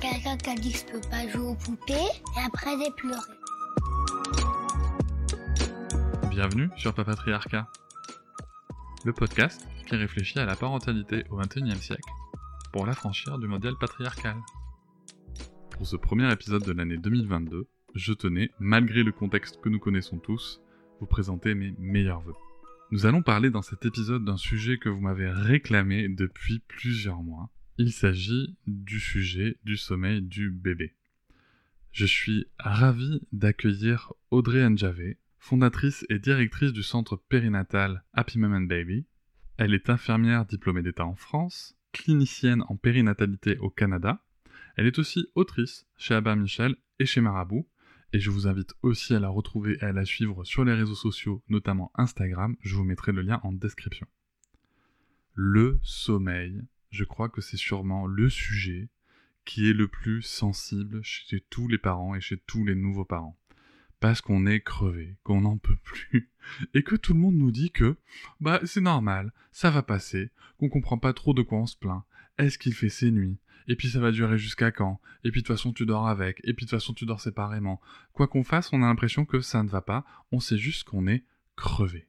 Quelqu'un qui a dit que je peux pas jouer aux poupées et après j'ai pleuré. Bienvenue sur Papatriarcat, le podcast qui réfléchit à la parentalité au XXIe siècle pour l'affranchir du modèle patriarcal. Pour ce premier épisode de l'année 2022, je tenais, malgré le contexte que nous connaissons tous, vous présenter mes meilleurs voeux. Nous allons parler dans cet épisode d'un sujet que vous m'avez réclamé depuis plusieurs mois. Il s'agit du sujet du sommeil du bébé. Je suis ravi d'accueillir Audrey Njavé, fondatrice et directrice du centre périnatal Happy Mom and Baby. Elle est infirmière diplômée d'État en France, clinicienne en périnatalité au Canada. Elle est aussi autrice chez Abba Michel et chez Marabout. Et je vous invite aussi à la retrouver et à la suivre sur les réseaux sociaux, notamment Instagram. Je vous mettrai le lien en description. Le sommeil, je crois que c'est sûrement le sujet qui est le plus sensible chez tous les parents et chez tous les nouveaux parents parce qu'on est crevé, qu'on n'en peut plus, et que tout le monde nous dit que bah c'est normal, ça va passer, qu'on comprend pas trop de quoi on se plaint. Est-ce qu'il fait ses nuits Et puis ça va durer jusqu'à quand Et puis de toute façon tu dors avec, et puis de toute façon tu dors séparément. Quoi qu'on fasse, on a l'impression que ça ne va pas, on sait juste qu'on est crevé.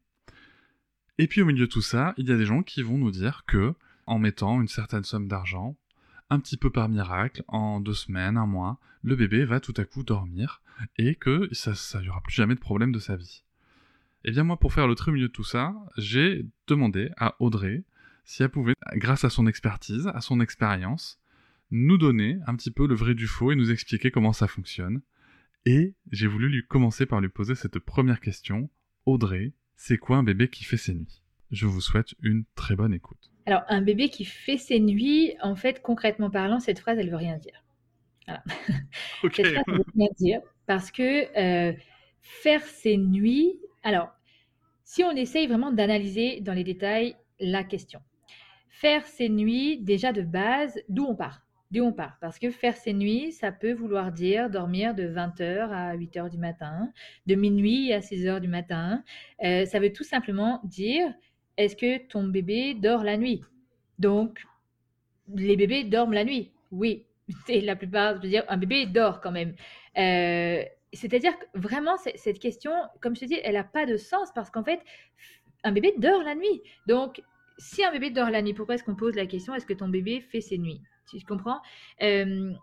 Et puis au milieu de tout ça, il y a des gens qui vont nous dire que, en mettant une certaine somme d'argent, un petit peu par miracle, en deux semaines, un mois, le bébé va tout à coup dormir et que ça, ça aura plus jamais de problème de sa vie. Eh bien moi, pour faire le tri de tout ça, j'ai demandé à Audrey si elle pouvait, grâce à son expertise, à son expérience, nous donner un petit peu le vrai du faux et nous expliquer comment ça fonctionne. Et j'ai voulu lui commencer par lui poser cette première question. Audrey, c'est quoi un bébé qui fait ses nuits? Je vous souhaite une très bonne écoute. Alors, un bébé qui fait ses nuits, en fait, concrètement parlant, cette phrase, elle veut rien dire. Voilà. Cette phrase, elle veut rien dire parce que euh, faire ses nuits, alors, si on essaye vraiment d'analyser dans les détails la question, faire ses nuits, déjà de base, d'où on part? D'où on part? Parce que faire ses nuits, ça peut vouloir dire dormir de 20h à 8h du matin, de minuit à 6h du matin. Euh, ça veut tout simplement dire est-ce que ton bébé dort la nuit? Donc, les bébés dorment la nuit. Oui, c'est la plupart, je veux dire, un bébé dort quand même. Euh, c'est-à-dire que vraiment, cette question, comme je te dis, elle n'a pas de sens parce qu'en fait, un bébé dort la nuit. Donc, si un bébé dort la nuit, pourquoi est-ce qu'on pose la question est-ce que ton bébé fait ses nuits? Tu comprends? Euh,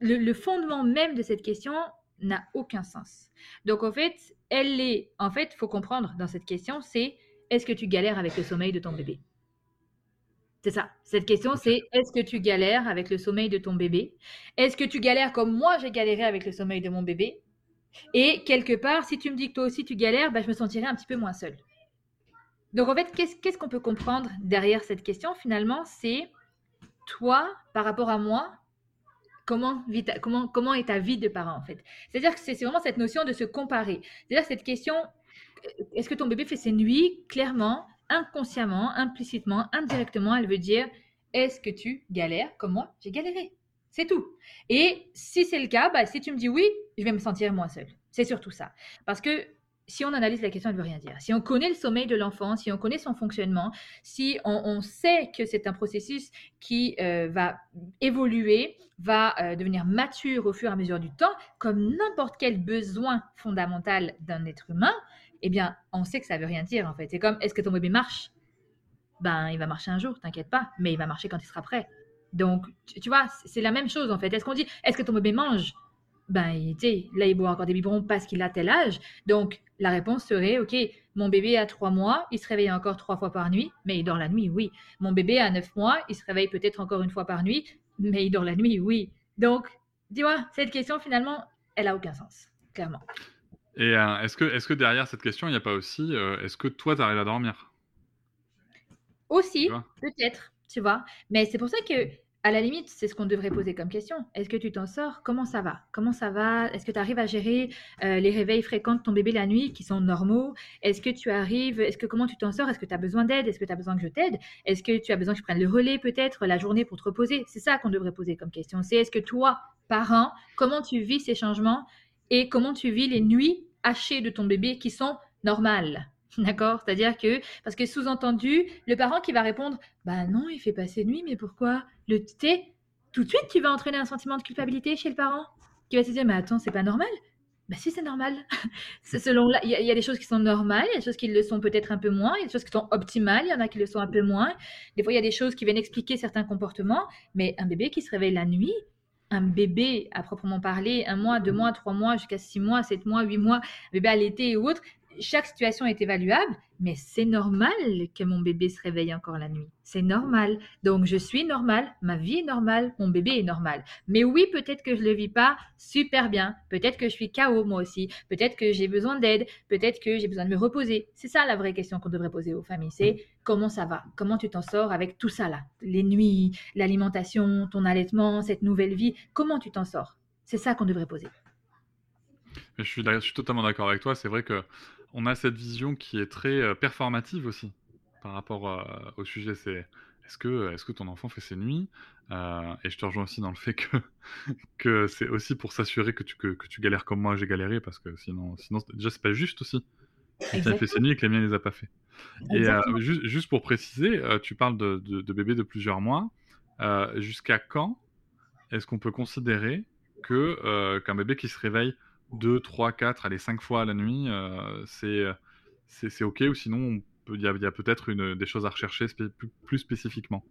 le, fondement même de cette question n'a aucun sens. Donc, en fait, elle est, en fait, faut comprendre dans cette question, c'est est-ce que tu galères avec le sommeil de ton bébé? C'est ça. Cette question, c'est est-ce que tu galères avec le sommeil de ton bébé? Est-ce que tu galères comme moi j'ai galéré avec le sommeil de mon bébé? Et quelque part, si tu me dis que toi aussi tu galères, bah, je me sentirais un petit peu moins seule. Donc en fait, qu'est-ce qu'on peut comprendre derrière cette question? Finalement C'est toi, par rapport à moi, comment, comment, comment est ta vie de parent en fait? C'est-à-dire que c'est vraiment cette notion de se comparer. C'est-à-dire cette question, est-ce que ton bébé fait ses nuits Clairement, inconsciemment, implicitement, indirectement, elle veut dire est-ce que tu galères comme moi? J'ai galéré. C'est tout. Et si c'est le cas, bah, si tu me dis oui, je vais me sentir moins seule. C'est surtout ça. Parce que si on analyse la question, elle ne veut rien dire. Si on connaît le sommeil de l'enfant, si on connaît son fonctionnement, si on, sait que c'est un processus qui euh, va évoluer, va euh, devenir mature au fur et à mesure du temps, comme n'importe quel besoin fondamental d'un être humain, eh bien, on sait que ça veut rien dire en fait. C'est comme, est-ce que ton bébé marche? Ben, il va marcher un jour, t'inquiète pas, mais il va marcher quand il sera prêt. Donc, tu, vois, c'est la même chose en fait. Est-ce qu'on dit, est-ce que ton bébé mange? Ben, tu sais, là, il boit encore des biberons parce qu'il a tel âge. Donc, la réponse serait, ok, mon bébé a trois mois, il se réveille encore trois fois par nuit, mais il dort la nuit, oui. Mon bébé a neuf mois, il se réveille peut-être encore une fois par nuit, mais il dort la nuit, oui. Donc, dis-moi, cette question finalement, elle a aucun sens, clairement. Et euh, est-ce que, est que derrière cette question, il n'y a pas aussi, euh, est-ce que toi, tu arrives à dormir? Aussi, peut-être, tu vois. Mais c'est pour ça que à la limite, c'est ce qu'on devrait poser comme question. Est-ce que tu t'en sors? Comment ça va? Comment ça va? Est-ce que tu arrives à gérer euh, les réveils fréquents de ton bébé la nuit qui sont normaux? Est-ce que tu arrives Est-ce que comment tu t'en sors? Est-ce que tu as besoin d'aide? Est-ce que tu as besoin que je t'aide? Est-ce que tu as besoin que je prenne le relais peut-être la journée pour te reposer? C'est ça qu'on devrait poser comme question. C'est est-ce que toi, parent, comment tu vis ces changements? Et comment tu vis les nuits de ton bébé qui sont normales D'accord? C'est-à-dire que, parce que sous-entendu, le parent qui va répondre Bah non, il fait pas ses nuits, mais pourquoi? Le thé, tout de suite, tu vas entraîner un sentiment de culpabilité chez le parent qui va se dire Mais attends, c'est pas normal? Bah si, c'est normal. Selon il y, a des choses qui sont normales, il y a des choses qui le sont peut-être un peu moins, il y a des choses qui sont optimales, il y en a qui le sont un peu moins. Des fois, il y a des choses qui viennent expliquer certains comportements, mais un bébé qui se réveille la nuit, un bébé à proprement parler, un mois, deux mois, trois mois, jusqu'à six mois, sept mois, huit mois, un bébé à l'été ou autre, chaque situation est évaluable, mais c'est normal que mon bébé se réveille encore la nuit. C'est normal. Donc, je suis normal, ma vie est normale, mon bébé est normal. Mais oui, peut-être que je ne le vis pas super bien. Peut-être que je suis KO moi aussi. Peut-être que j'ai besoin d'aide. Peut-être que j'ai besoin de me reposer. C'est ça la vraie question qu'on devrait poser aux familles. C'est comment ça va? Comment tu t'en sors avec tout ça là? Les nuits, l'alimentation, ton allaitement, cette nouvelle vie. Comment tu t'en sors? C'est ça qu'on devrait poser. Je suis, je suis totalement d'accord avec toi. C'est vrai que on a cette vision qui est très euh, performative aussi par rapport euh, au sujet. C'est est-ce que, est que ton enfant fait ses nuits euh, Et je te rejoins aussi dans le fait que, que c'est aussi pour s'assurer que tu, que, tu galères comme moi j'ai galéré, parce que sinon, sinon déjà, c'est pas juste aussi. Il a fait ses nuits et que les miens ne les a pas fait. Et juste, pour préciser, tu parles de, de, bébés de plusieurs mois. Jusqu'à quand est-ce qu'on peut considérer que qu'un bébé qui se réveille 2, 3, 4, allez, 5 fois à la nuit, euh, c'est OK, ou sinon il y a, peut-être des choses à rechercher plus, spécifiquement.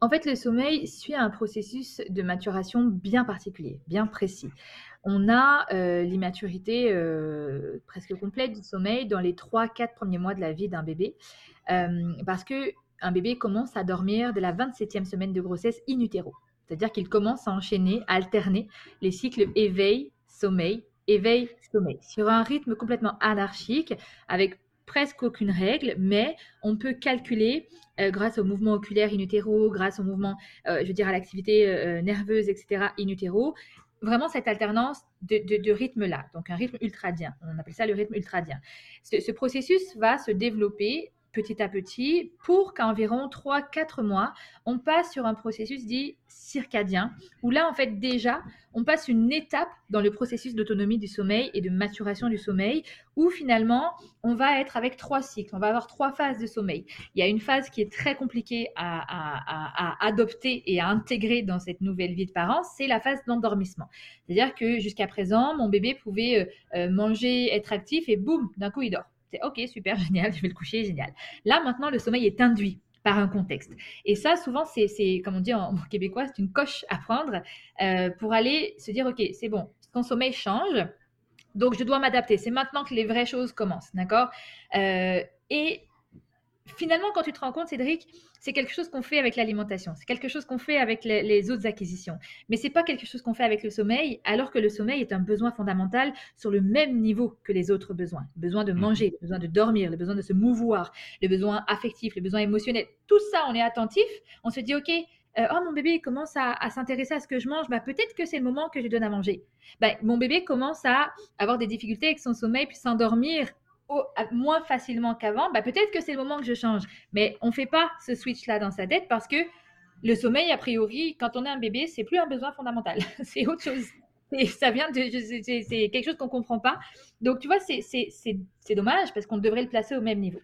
En fait, le sommeil suit un processus de maturation bien particulier, bien précis. On a euh, l'immaturité euh, presque complète du sommeil dans les 3-4 premiers mois de la vie d'un bébé, parce que un bébé commence à dormir dès la 27e semaine de grossesse in utero. C'est-à-dire qu'il commence à enchaîner, à alterner les cycles éveil, sommeil, éveil, sommeil, sur un rythme complètement anarchique, avec presque aucune règle, mais on peut calculer euh, grâce au mouvement oculaire in utero, grâce au mouvement, euh, je veux dire, à l'activité euh, nerveuse, etc., in vraiment cette alternance de, rythme-là, donc un rythme ultradien. On appelle ça le rythme ultradien. ce processus va se développer petit à petit pour qu'à environ 3-4 mois, on passe sur un processus dit circadien, où là, en fait, déjà, on passe une étape dans le processus d'autonomie du sommeil et de maturation du sommeil, où finalement, on va être avec trois cycles, on va avoir trois phases de sommeil. Il y a une phase qui est très compliquée à, adopter et à intégrer dans cette nouvelle vie de parents, c'est la phase d'endormissement. C'est-à-dire que jusqu'à présent, mon bébé pouvait euh, euh, manger, être actif, et boum, d'un coup, il dort. C'est ok, super, génial, je vais le coucher, génial. Là, maintenant, le sommeil est induit par un contexte. Et ça, souvent, c'est, comme on dit en, québécois, c'est une coche à prendre euh, pour aller se dire, ok, c'est bon, ton sommeil change, donc je dois m'adapter. C'est maintenant que les vraies choses commencent, d'accord? Euh, Et finalement, quand tu te rends compte, Cédric, c'est quelque chose qu'on fait avec l'alimentation, c'est quelque chose qu'on fait avec les, autres acquisitions, mais c'est pas quelque chose qu'on fait avec le sommeil, alors que le sommeil est un besoin fondamental sur le même niveau que les autres besoins. Le besoin de mmh. manger, le besoin de dormir, le besoin de se mouvoir, le besoin affectif, le besoin émotionnel. Tout ça, on est attentif, on se dit, OK, euh, oh mon bébé commence à, s'intéresser à ce que je mange, bah, peut-être que c'est le moment que je donne à manger. Bah, mon bébé commence à avoir des difficultés avec son sommeil, puis s'endormir moins facilement qu'avant, bah, peut-être que c'est le moment que je change. Mais on ne fait pas ce switch-là dans sa tête parce que le sommeil, a priori, quand on est un bébé, c'est plus un besoin fondamental. c'est autre chose. Et ça vient de. C'est quelque chose qu'on ne comprend pas. Donc, tu vois, c'est dommage parce qu'on devrait le placer au même niveau.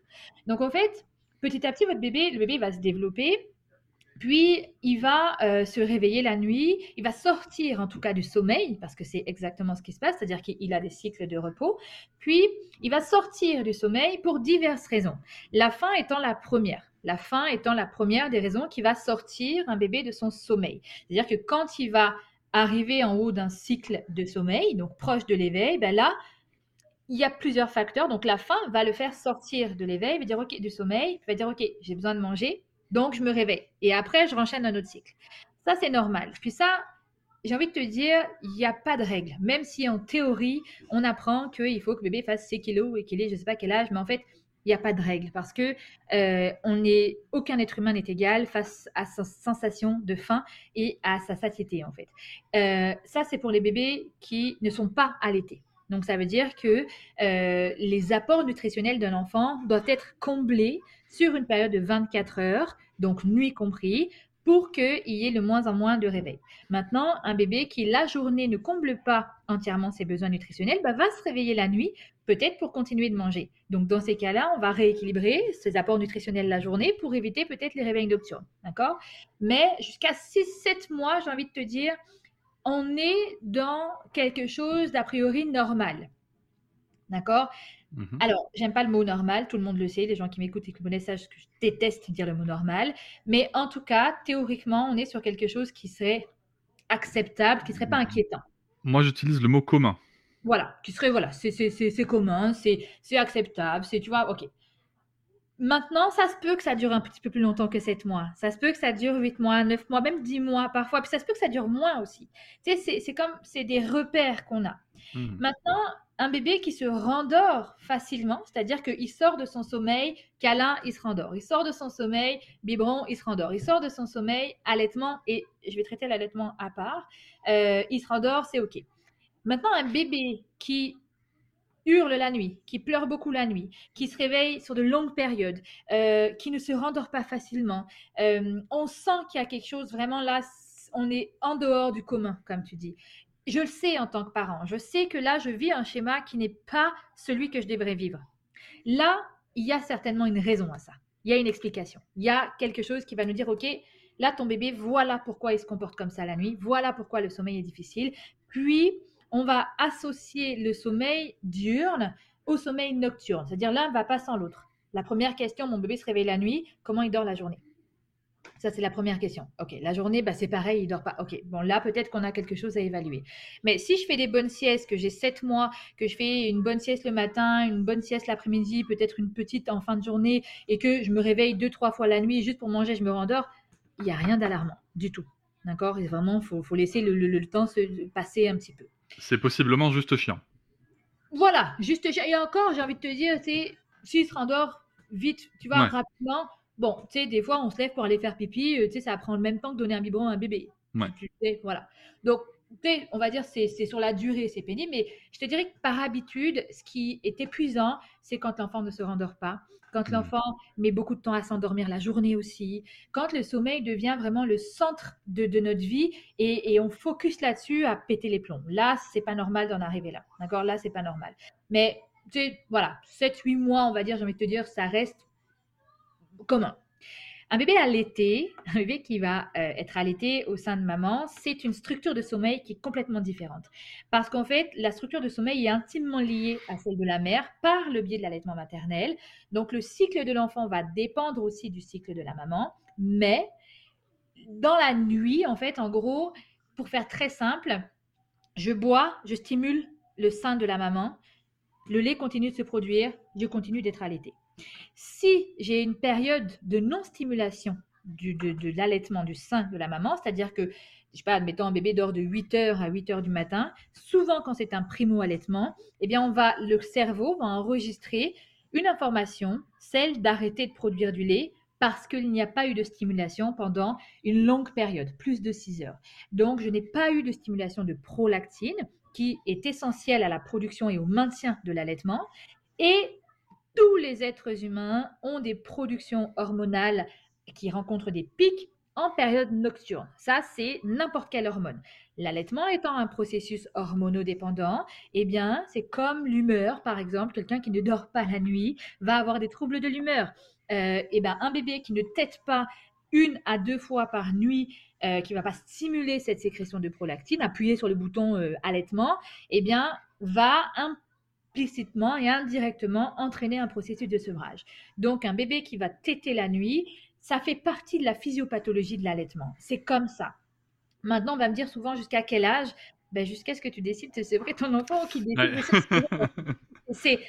Donc, en fait, petit à petit, votre bébé, le bébé va se développer. Puis, il va euh, se réveiller la nuit, il va sortir en tout cas du sommeil, parce que c'est exactement ce qui se passe, c'est-à-dire qu'il a des cycles de repos. Puis, il va sortir du sommeil pour diverses raisons. La faim étant la première. La faim étant la première des raisons qui va sortir un bébé de son sommeil. C'est-à-dire que quand il va arriver en haut d'un cycle de sommeil, donc proche de l'éveil, ben là, il y a plusieurs facteurs. Donc la faim va le faire sortir de l'éveil, va dire OK du sommeil, il va dire OK, j'ai besoin de manger, donc, je me réveille. Et après, je renchaîne un autre cycle. Ça, c'est normal. Puis ça, j'ai envie de te dire, il n'y a pas de règle. Même si en théorie, on apprend qu'il faut que le bébé fasse 6 kilos et qu'il ait je ne sais pas quel âge, mais en fait, Il n'y a pas de règle parce que euh, on est, aucun être humain n'est égal face à sa sensation de faim et à sa satiété en fait. Euh, ça, c'est pour les bébés qui ne sont pas allaités. Donc, ça veut dire que euh, les apports nutritionnels d'un enfant doivent être comblés sur une période de 24 heures, donc nuit compris, pour qu'il y ait le moins en moins de réveil. Maintenant, un bébé qui la journée ne comble pas entièrement ses besoins nutritionnels bah, va se réveiller la nuit, peut-être pour continuer de manger. Donc dans ces cas-là, on va rééquilibrer ses apports nutritionnels la journée pour éviter peut-être les réveils nocturnes. D'accord? Mais jusqu'à 6-7 mois, j'ai envie de te dire, on est dans quelque chose d'a priori normal. D'accord? Mhm. Alors, j'aime pas le mot normal, tout le monde le sait, les gens qui m'écoutent et qui me connaissent savent que je déteste dire le mot normal. Mais en tout cas, théoriquement, on est sur quelque chose qui serait acceptable, qui serait pas inquiétant. Moi, j'utilise le mot commun. Voilà, qui serait, voilà, c'est commun, c'est acceptable, c'est, tu vois, ok. Maintenant, ça se peut que ça dure un petit peu plus longtemps que 7 mois. Ça se peut que ça dure 8 mois, 9 mois, même 10 mois parfois. Puis ça se peut que ça dure moins aussi. Tu sais, c'est comme, c'est des repères qu'on a. Hmm. Maintenant, un bébé qui se rendort facilement, c'est-à-dire qu'il sort de son sommeil, câlin, il se rendort. Il sort de son sommeil, biberon, il se rendort. Il sort de son sommeil, allaitement, et je vais traiter l'allaitement à part. Euh, il se rendort, c'est OK. Maintenant, un bébé qui hurle la nuit, qui pleure beaucoup la nuit, qui se réveille sur de longues périodes, euh, qui ne se rendort pas facilement, euh, on sent qu'il y a quelque chose vraiment là, on est en dehors du commun, comme tu dis je le sais en tant que parent. Je sais que là, je vis un schéma qui n'est pas celui que je devrais vivre. Là, il y a certainement une raison à ça. Il y a une explication. Il y a quelque chose qui va nous dire, OK, là, ton bébé, voilà pourquoi il se comporte comme ça la nuit. Voilà pourquoi le sommeil est difficile. Puis, on va associer le sommeil diurne au sommeil nocturne. C'est-à-dire l'un ne va pas sans l'autre. La première question, mon bébé se réveille la nuit, comment il dort la journée? Ça, c'est la première question. OK, la journée, bah, c'est pareil, il dort pas. OK, bon, là, peut-être qu'on a quelque chose à évaluer. Mais si je fais des bonnes siestes, que j'ai 7 mois, que je fais une bonne sieste le matin, une bonne sieste l'après-midi, peut-être une petite en fin de journée, et que je me réveille deux, trois fois la nuit juste pour manger, je me rendors, il n'y a rien d'alarmant du tout. D'accord? Vraiment, il faut, laisser le, temps se passer un petit peu. C'est possiblement juste chiant. Voilà, juste chiant. Et encore, j'ai envie de te dire, c'est s'il se rendort vite, tu vois, rapidement, Bon, tu sais, des fois, on se lève pour aller faire pipi, euh, tu sais, ça prend le même temps que donner un biberon à un bébé. Tu sais, voilà. Donc, on va dire, c'est sur la durée, c'est pénible, mais je te dirais que par habitude, ce qui est épuisant, c'est quand l'enfant ne se rendort pas, quand mmh. l'enfant met beaucoup de temps à s'endormir la journée aussi, quand le sommeil devient vraiment le centre de, notre vie et, on focus là-dessus à péter les plombs. Là, c'est pas normal d'en arriver là. D'accord? Là, c'est pas normal. Mais, tu sais, voilà, 7-8 mois, on va dire, j'ai envie de te dire, ça reste Comment Un bébé allaité, un bébé qui va euh, être allaité au sein de maman, c'est une structure de sommeil qui est complètement différente. Parce qu'en fait, la structure de sommeil est intimement liée à celle de la mère par le biais de l'allaitement maternel. Donc le cycle de l'enfant va dépendre aussi du cycle de la maman. Mais dans la nuit, en fait, en gros, pour faire très simple, je bois, je stimule le sein de la maman, le lait continue de se produire, je continue d'être allaité. Si j'ai une période de non-stimulation de, l'allaitement du sein de la maman, c'est-à-dire que, je sais pas, admettons un bébé dort de 8h à 8h du matin, souvent quand c'est un primo-allaitement, eh bien on va, le cerveau va enregistrer une information, celle d'arrêter de produire du lait parce qu'il n'y a pas eu de stimulation pendant une longue période, plus de 6 heures. Donc, je n'ai pas eu de stimulation de prolactine, qui est essentielle à la production et au maintien de l'allaitement. Et tous les êtres humains ont des productions hormonales qui rencontrent des pics en période nocturne. Ça, c'est n'importe quelle hormone. L'allaitement étant un processus hormonodépendant, eh bien, c'est comme l'humeur, par exemple. Quelqu'un qui ne dort pas la nuit va avoir des troubles de l'humeur. Euh, eh bien, un bébé qui ne tète pas une à deux fois par nuit, euh, qui ne va pas stimuler cette sécrétion de prolactine, appuyer sur le bouton euh, allaitement, eh bien, va un explicitement et indirectement entraîner un processus de sevrage. Donc un bébé qui va téter la nuit, ça fait partie de la physiopathologie de l'allaitement. C'est comme ça. Maintenant, on va me dire souvent jusqu'à quel âge? Ben, Jusqu'à ce que tu décides de sevrer ton enfant ou qu'il décide de C'est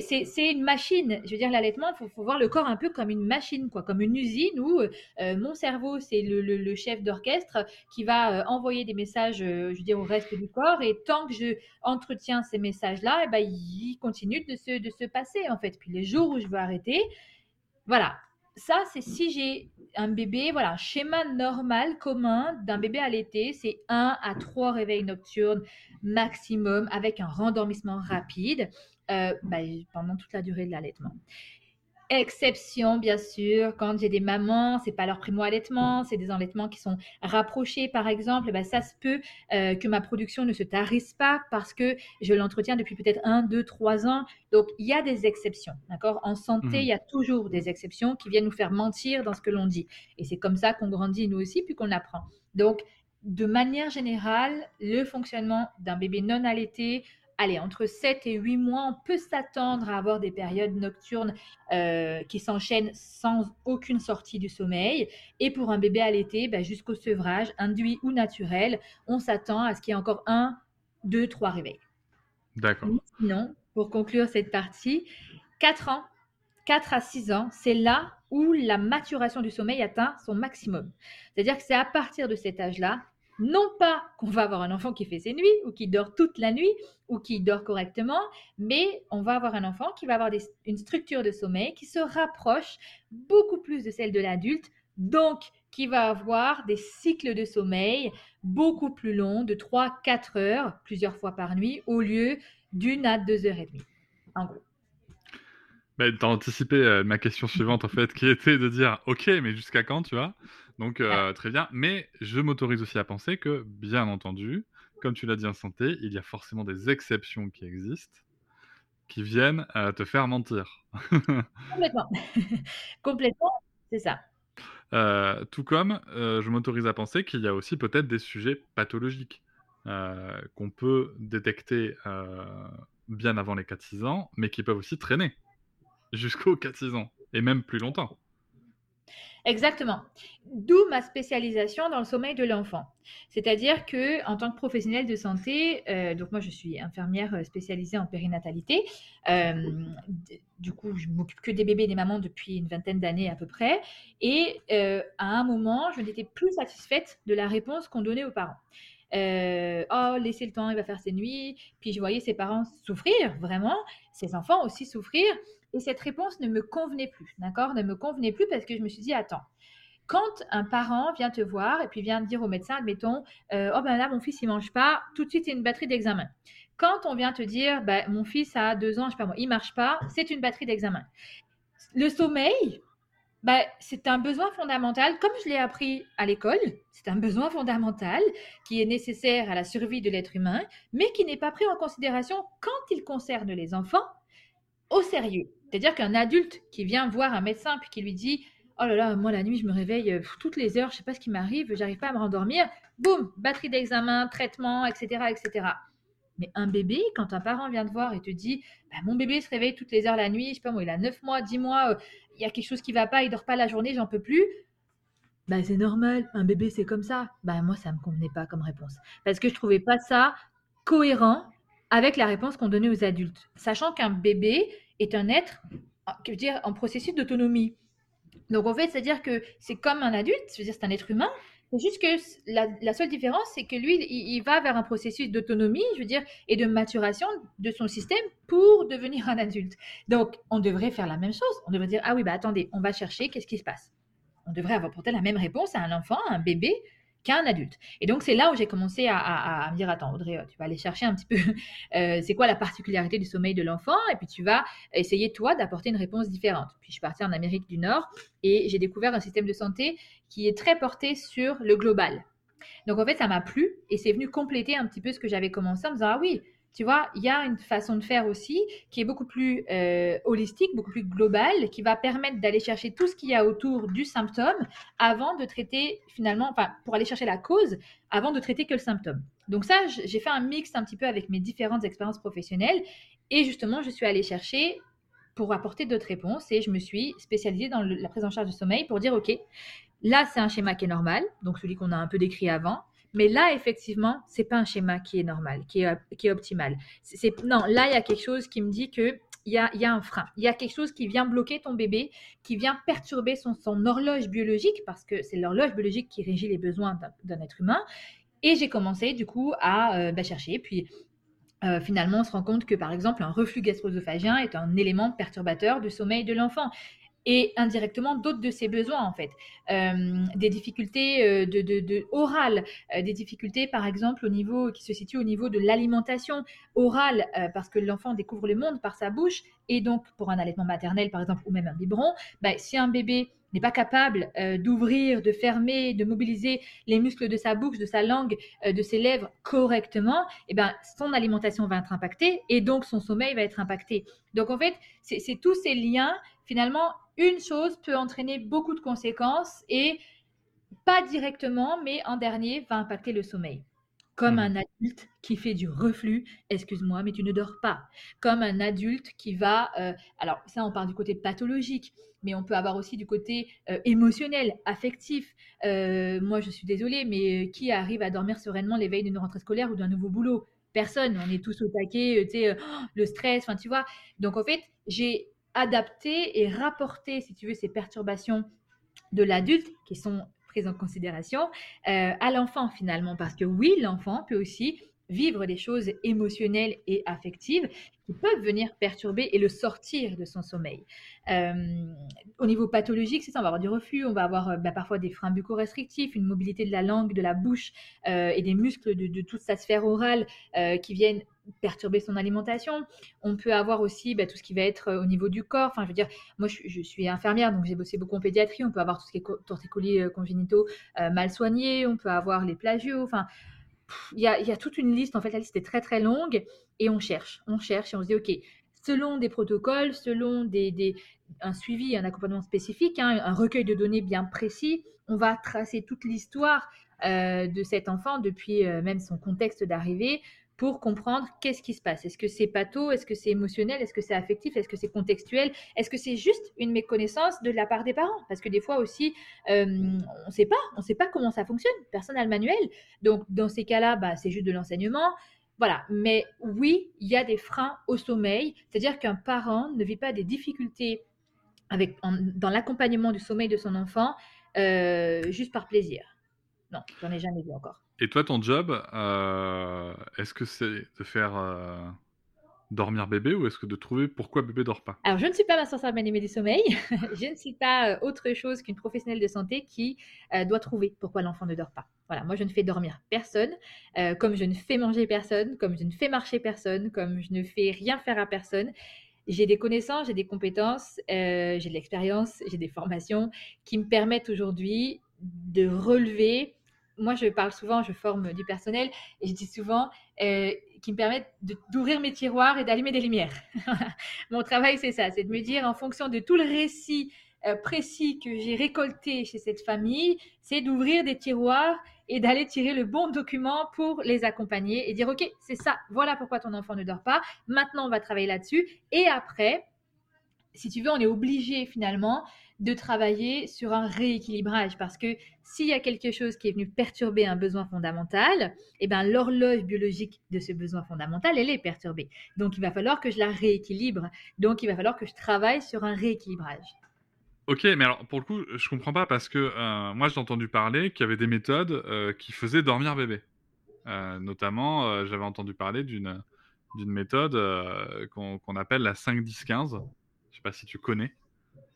c'est une machine. Je veux dire, l'allaitement, il faut, voir le corps un peu comme une machine, quoi, comme une usine où euh, mon cerveau, c'est le, chef d'orchestre qui va euh, envoyer des messages, je veux dire, au reste du corps. Et tant que je entretiens ces messages-là, eh ben, ils continuent de se, de se passer, en fait. Puis les jours où je veux arrêter, voilà, ça, c'est si j'ai un bébé, voilà, schéma normal, commun d'un bébé allaité, c'est 1 à 3 réveils nocturnes maximum avec un rendormissement rapide euh, bah, pendant toute la durée de l'allaitement. Exception, bien sûr, quand j'ai des mamans, c'est pas leur primo-allaitement, c'est des allaitements qui sont rapprochés, par exemple, bah, ça se peut euh, que ma production ne se tarisse pas parce que je l'entretiens depuis peut-être un, deux, trois ans. Donc, il y a des exceptions, d'accord? En santé, mmh. il y a toujours des exceptions qui viennent nous faire mentir dans ce que l'on dit. Et c'est comme ça qu'on grandit, nous aussi, puis qu'on apprend. Donc, de manière générale, le fonctionnement d'un bébé non allaité, allez, entre 7 et 8 mois, on peut s'attendre à avoir des périodes nocturnes euh, qui s'enchaînent sans aucune sortie du sommeil. Et pour un bébé allaité, ben, jusqu'au sevrage, induit ou naturel, on s'attend à ce qu'il y ait encore un, deux, trois réveils. D'accord. Sinon, pour conclure cette partie, 4 ans, 4 à 6 ans, c'est là où la maturation du sommeil atteint son maximum. C'est-à-dire que c'est à partir de cet âge-là non pas qu'on va avoir un enfant qui fait ses nuits ou qui dort toute la nuit ou qui dort correctement, mais on va avoir un enfant qui va avoir une structure de sommeil qui se rapproche beaucoup plus de celle de l'adulte, donc qui va avoir des cycles de sommeil beaucoup plus longs, de 3-4 heures, plusieurs fois par nuit, au lieu d'une à deux heures et demie, en gros. Ben, tu as anticipé euh, ma question suivante, en fait, qui était de dire, OK, mais jusqu'à quand, tu vois? Donc, euh, très bien. Mais je m'autorise aussi à penser que, bien entendu, comme tu l'as dit en santé, il y a forcément des exceptions qui existent qui viennent euh, te faire mentir. Complètement. Complètement, c'est ça. Euh, tout comme je m'autorise à penser qu'il y a aussi peut-être des sujets pathologiques qu'on peut détecter bien avant les 4-6 ans, mais qui peuvent aussi traîner jusqu'aux 4-6 ans, et même plus longtemps. Exactement. D'où ma spécialisation dans le sommeil de l'enfant. C'est-à-dire que en tant que professionnelle de santé, euh, donc moi je suis infirmière euh, spécialisée en périnatalité. Euh, du coup, je m'occupe que des bébés et des mamans depuis une vingtaine d'années à peu près. Et à un moment, je n'étais plus satisfaite de la réponse qu'on donnait aux parents. oh, laissez le temps, il va faire ses nuits. Puis je voyais ses parents souffrir, vraiment, ses enfants aussi souffrir. Et cette réponse ne me convenait plus, d'accord? Ne me convenait plus parce que je me suis dit, attends, quand un parent vient te voir et puis vient dire au médecin, admettons, euh, oh ben là, mon fils, il mange pas, tout de suite, c'est une batterie d'examen. Quand on vient te dire, ben, mon fils a deux ans, je sais pas moi, il marche pas, c'est une batterie d'examen. Le sommeil, ben, c'est un besoin fondamental, comme je l'ai appris à l'école, c'est un besoin fondamental qui est nécessaire à la survie de l'être humain, mais qui n'est pas pris en considération quand il concerne les enfants au sérieux. C'est-à-dire qu'un adulte qui vient voir un médecin puis qui lui dit Oh là là, moi la nuit, je me réveille euh, toutes les heures, je sais pas ce qui m'arrive, j'arrive pas à me rendormir. Boum, batterie d'examen, traitement, etc., etc. Mais un bébé, quand un parent vient te voir et te dit bah, Mon bébé se réveille toutes les heures la nuit, je sais pas moi, il a 9 mois, 10 mois, euh, il y a quelque chose qui va pas, il dort pas la journée, j'en peux plus. Bah, c'est normal, un bébé c'est comme ça. Bah, moi, ça me convenait pas comme réponse. Parce que je trouvais pas ça cohérent avec la réponse qu'on donnait aux adultes. Sachant qu'un bébé, est un être je dire, en processus d'autonomie. Donc en fait, c'est-à-dire que c'est comme un adulte, je veux dire, c'est un être humain. C'est juste que la, seule différence, c'est que lui, il, va vers un processus d'autonomie, je veux dire, et de maturation de son système pour devenir un adulte. Donc, on devrait faire la même chose. On devrait dire, ah oui, bah attendez, on va chercher, qu'est-ce qui se passe? On devrait avoir apporter la même réponse à un enfant, à un bébé, qu'un adulte. Et donc, c'est là où j'ai commencé à, me dire, attends, Audrey, tu vas aller chercher un petit peu, euh, c'est quoi la particularité du sommeil de l'enfant, et puis tu vas essayer, toi, d'apporter une réponse différente. Puis, je suis partie en Amérique du Nord, et j'ai découvert un système de santé qui est très porté sur le global. Donc, en fait, ça m'a plu, et c'est venu compléter un petit peu ce que j'avais commencé en me disant, ah oui, tu vois, il y a une façon de faire aussi qui est beaucoup plus euh, holistique, beaucoup plus globale, qui va permettre d'aller chercher tout ce qu'il y a autour du symptôme avant de traiter finalement, enfin, pour aller chercher la cause avant de traiter que le symptôme. Donc ça, j'ai fait un mix un petit peu avec mes différentes expériences professionnelles et justement, je suis allée chercher pour apporter d'autres réponses et je me suis spécialisée dans la prise en charge du sommeil pour dire, OK, là, c'est un schéma qui est normal, donc celui qu'on a un peu décrit avant. Mais là, effectivement, c'est pas un schéma qui est normal, qui est, qui est optimal. C'est, non, là, il y a quelque chose qui me dit qu'il il y a, y a, un frein. Il y a quelque chose qui vient bloquer ton bébé, qui vient perturber son, son horloge biologique, parce que c'est l'horloge biologique qui régit les besoins d'un être humain. Et j'ai commencé du coup à euh, bah, chercher. Puis euh, finalement, on se rend compte que par exemple, un reflux gastro-œsophagien est un élément perturbateur du sommeil de l'enfant et indirectement d'autres de ses besoins en fait. Euh, des difficultés de, de, orales, des difficultés par exemple au niveau qui se situent au niveau de l'alimentation orale parce que l'enfant découvre le monde par sa bouche et donc pour un allaitement maternel par exemple ou même un biberon, bah, si un bébé n'est pas capable euh, d'ouvrir, de fermer, de mobiliser les muscles de sa bouche, de sa langue, euh, de ses lèvres correctement, eh ben, son alimentation va être impactée et donc son sommeil va être impacté. Donc en fait, c'est tous ces liens. Finalement, une chose peut entraîner beaucoup de conséquences et pas directement, mais en dernier, va impacter le sommeil. Comme mmh. un adulte qui fait du reflux, excuse-moi, mais tu ne dors pas. Comme un adulte qui va, euh, alors ça on parle du côté pathologique, mais on peut avoir aussi du côté euh, émotionnel, affectif. Euh, moi je suis désolée, mais qui arrive à dormir sereinement les veilles d'une rentrée scolaire ou d'un nouveau boulot? Personne, on est tous au taquet, le stress, enfin tu vois. Donc en fait, j'ai adapté et rapporté, si tu veux, ces perturbations de l'adulte qui sont prise en considération euh, à l'enfant finalement. Parce que oui, l'enfant peut aussi vivre des choses émotionnelles et affectives qui peuvent venir perturber et le sortir de son sommeil. Euh, au niveau pathologique, c'est ça, on va avoir du reflux, on va avoir euh, bah, parfois des freins bucco-restrictifs, une mobilité de la langue, de la bouche et des muscles de, toute sa sphère orale qui viennent perturber son alimentation. On peut avoir aussi bah, tout ce qui va être euh, au niveau du corps. Enfin, je veux dire, moi, je, suis infirmière, donc j'ai bossé beaucoup en pédiatrie. On peut avoir tout ce qui est torticolis euh, congénitaux euh, mal soignés. On peut avoir les plagios. Enfin, il y a, toute une liste. En fait, la liste est très, très longue. Et on cherche, on cherche et on se dit, OK, selon des protocoles, selon des, un suivi, un accompagnement spécifique, hein, un recueil de données bien précis, on va tracer toute l'histoire de cet enfant depuis même son contexte d'arrivée pour comprendre qu'est-ce qui se passe. Est-ce que c'est patho? Est-ce que c'est émotionnel? Est-ce que c'est affectif? Est-ce que c'est contextuel? Est-ce que c'est juste une méconnaissance de la part des parents? Parce que des fois aussi, euh, on ne sait pas, on sait pas comment ça fonctionne. Personne n'a le manuel. Donc dans ces cas-là, bah, c'est juste de l'enseignement. Voilà, mais oui, il y a des freins au sommeil, c'est-à-dire qu'un parent ne vit pas des difficultés avec, dans l'accompagnement du sommeil de son enfant euh, juste par plaisir. Non, j'en ai jamais vu encore. Et toi, ton job, euh, est-ce que c'est de faire euh, dormir bébé ou est-ce que de trouver pourquoi bébé dort pas? Alors, je ne suis pas ma bien aimée du sommeil. je ne suis pas euh, autre chose qu'une professionnelle de santé qui doit trouver pourquoi l'enfant ne dort pas. Voilà, moi, je ne fais dormir personne, comme je ne fais manger personne, comme je ne fais marcher personne, comme je ne fais rien faire à personne. J'ai des connaissances, j'ai des compétences, j'ai de l'expérience, j'ai des formations qui me permettent aujourd'hui de relever moi, je parle souvent, je forme du personnel et je dis souvent euh, qui me permettent d'ouvrir mes tiroirs et d'allumer des lumières. Mon travail, c'est ça, c'est de me dire en fonction de tout le récit euh, précis que j'ai récolté chez cette famille, c'est d'ouvrir des tiroirs et d'aller tirer le bon document pour les accompagner et dire, OK, c'est ça, voilà pourquoi ton enfant ne dort pas. Maintenant, on va travailler là-dessus. Et après, si tu veux, on est obligé finalement de travailler sur un rééquilibrage parce que s'il y a quelque chose qui est venu perturber un besoin fondamental, eh ben l'horloge biologique de ce besoin fondamental, elle est perturbée. Donc il va falloir que je la rééquilibre. Donc il va falloir que je travaille sur un rééquilibrage. Ok, mais alors pour le coup, je comprends pas parce que euh, moi j'ai entendu parler qu'il y avait des méthodes euh, qui faisaient dormir bébé. Euh, notamment, j'avais entendu parler d'une d'une méthode qu'on appelle la 5-10-15. Je sais pas si tu connais.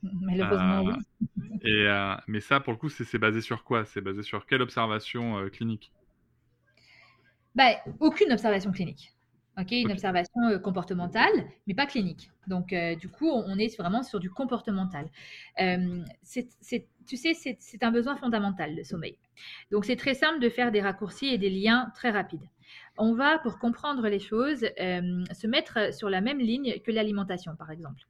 Malheureusement, oui. Euh, et, euh, mais ça, pour le coup, c'est basé sur quoi? C'est basé sur quelle observation euh, clinique? Bah, Aucune observation clinique. ok une observation comportementale, mais pas clinique. Donc, du coup, on est vraiment sur du comportemental. tu sais, c'est un besoin fondamental, le sommeil. Donc, c'est très simple de faire des raccourcis et des liens très rapides on va, pour comprendre les choses, euh, se mettre sur la même ligne que l'alimentation, par exemple.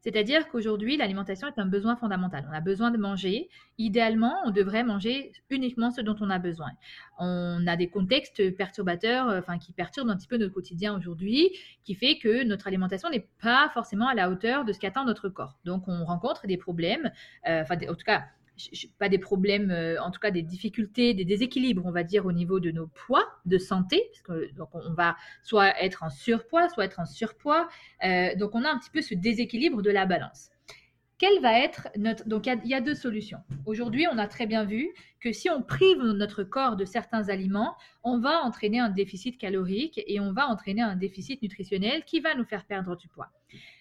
C'est-à-dire qu'aujourd'hui, l'alimentation est un besoin fondamental. On a besoin de manger. Idéalement, on devrait manger uniquement ce dont on a besoin. On a des contextes perturbateurs, euh, enfin qui perturbent un petit peu notre quotidien aujourd'hui, qui fait que notre alimentation n'est pas forcément à la hauteur de ce qu'attend notre corps. Donc, on rencontre des problèmes, euh, enfin, en tout cas, pas des problèmes, euh, en tout cas des difficultés, des déséquilibres, on va dire, au niveau de nos poids de santé. Parce que, donc, on va soit être en surpoids, soit être en surpoids. Euh, donc, on a un petit peu ce déséquilibre de la balance. Quelle va être notre... Donc, il y, a deux solutions. Aujourd'hui, on a très bien vu que si on prive notre corps de certains aliments, on va entraîner un déficit calorique et on va entraîner un déficit nutritionnel qui va nous faire perdre du poids.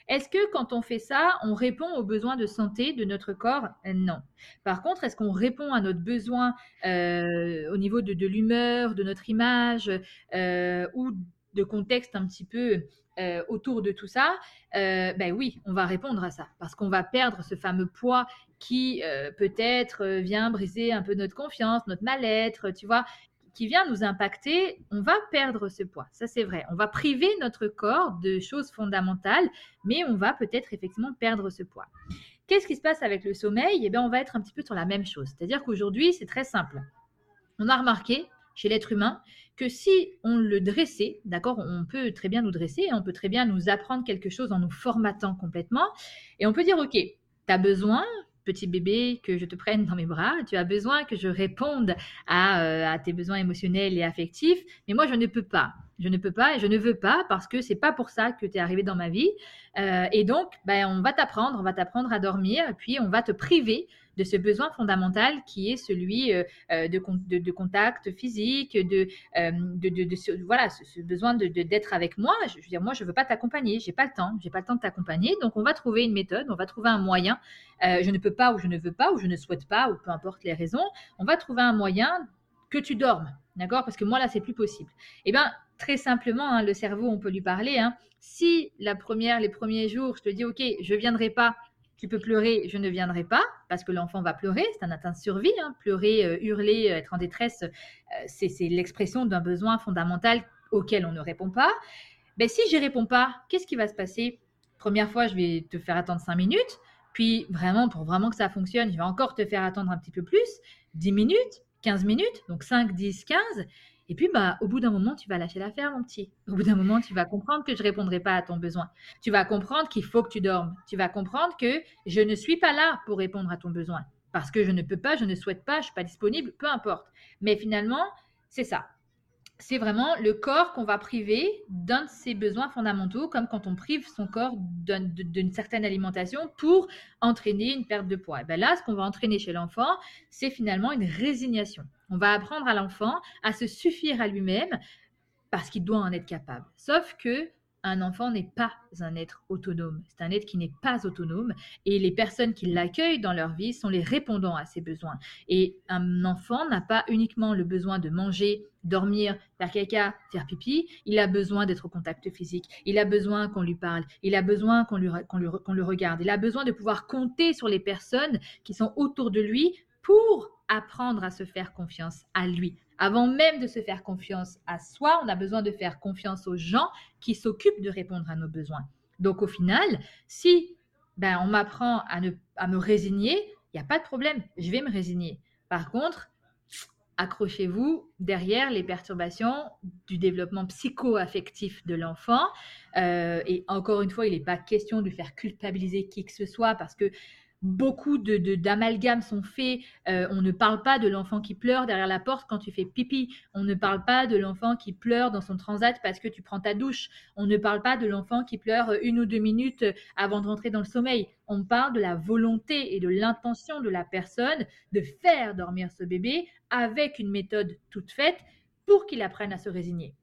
Est-ce que quand on fait ça, on répond aux besoins de santé de notre corps? Non. Par contre, est-ce qu'on répond à notre besoin euh, au niveau de, l'humeur, de notre image euh, ou de contexte un petit peu euh, autour de tout ça Ben oui, on va répondre à ça parce qu'on va perdre ce fameux poids qui peut-être vient briser un peu notre confiance, notre mal-être, tu vois qui vient nous impacter, on va perdre ce poids. Ça, c'est vrai. On va priver notre corps de choses fondamentales, mais on va peut-être effectivement perdre ce poids. Qu'est-ce qui se passe avec le sommeil? Eh bien, on va être un petit peu sur la même chose. C'est-à-dire qu'aujourd'hui, c'est très simple. On a remarqué chez l'être humain que si on le dressait, d'accord, on peut très bien nous dresser, on peut très bien nous apprendre quelque chose en nous formatant complètement, et on peut dire, OK, tu as besoin petit bébé, que je te prenne dans mes bras, tu as besoin que je réponde euh, à, tes besoins émotionnels et affectifs, mais moi je ne peux pas. Je ne peux pas et je ne veux pas parce que c'est pas pour ça que tu es arrivé dans ma vie. Euh, et donc, ben, on va t'apprendre, on va t'apprendre à dormir, puis on va te priver de ce besoin fondamental qui est celui euh, euh, de, de, contact physique, de, euh, de, ce, voilà, ce, besoin d'être avec moi. Je, veux dire, moi, je veux pas t'accompagner, j'ai pas le temps, pas le temps de t'accompagner. Donc, on va trouver une méthode, on va trouver un moyen. je ne peux pas ou je ne veux pas ou je ne souhaite pas ou peu importe les raisons. On va trouver un moyen que tu dormes, d'accord? Parce que moi, là, c'est plus possible. Eh bien, très simplement, hein, le cerveau, on peut lui parler. Hein. Si la première, les premiers jours, je te dis, OK, je viendrai pas tu peux pleurer, je ne viendrai pas, parce que l'enfant va pleurer, c'est un atteint de survie. Hein. Pleurer, euh, hurler, euh, être en détresse, euh, c'est l'expression d'un besoin fondamental auquel on ne répond pas. Mais ben, si je réponds pas, qu'est-ce qui va se passer? Première fois, je vais te faire attendre 5 minutes, puis vraiment, pour vraiment que ça fonctionne, je vais encore te faire attendre un petit peu plus, 10 minutes, 15 minutes, donc 5, 10, 15. Et puis, bah, au bout d'un moment, tu vas lâcher l'affaire, mon petit. Au bout d'un moment, tu vas comprendre que je ne répondrai pas à ton besoin. Tu vas comprendre qu'il faut que tu dormes. Tu vas comprendre que je ne suis pas là pour répondre à ton besoin. Parce que je ne peux pas, je ne souhaite pas, je ne suis pas disponible, peu importe. Mais finalement, c'est ça c'est vraiment le corps qu'on va priver d'un de ses besoins fondamentaux, comme quand on prive son corps d'une certaine alimentation pour entraîner une perte de poids. Et bien là, ce qu'on va entraîner chez l'enfant, c'est finalement une résignation. On va apprendre à l'enfant à se suffire à lui-même parce qu'il doit en être capable. Sauf que un enfant n'est pas un être autonome. C'est un être qui n'est pas autonome et les personnes qui l'accueillent dans leur vie sont les répondants à ses besoins. Et un enfant n'a pas uniquement le besoin de manger, dormir, faire caca, faire pipi, il a besoin d'être au contact physique, il a besoin qu'on lui parle, il a besoin qu'on le regarde, il a besoin de pouvoir compter sur les personnes qui sont autour de lui pour apprendre à se faire confiance à lui, avant même de se faire confiance à soi, on a besoin de faire confiance aux gens qui s'occupent de répondre à nos besoins. Donc au final, si ben, on m'apprend à, à me résigner, il n'y a pas de problème, je vais me résigner. Par contre, accrochez-vous derrière les perturbations du développement psycho-affectif de l'enfant. Euh, et encore une fois, il n'est pas question de faire culpabiliser qui que ce soit parce que beaucoup de, d'amalgames sont faits. Euh, on ne parle pas de l'enfant qui pleure derrière la porte quand tu fais pipi. On ne parle pas de l'enfant qui pleure dans son transat parce que tu prends ta douche. On ne parle pas de l'enfant qui pleure une ou deux minutes avant de rentrer dans le sommeil. On parle de la volonté et de l'intention de la personne de faire dormir ce bébé avec une méthode toute faite pour qu'il apprenne à se résigner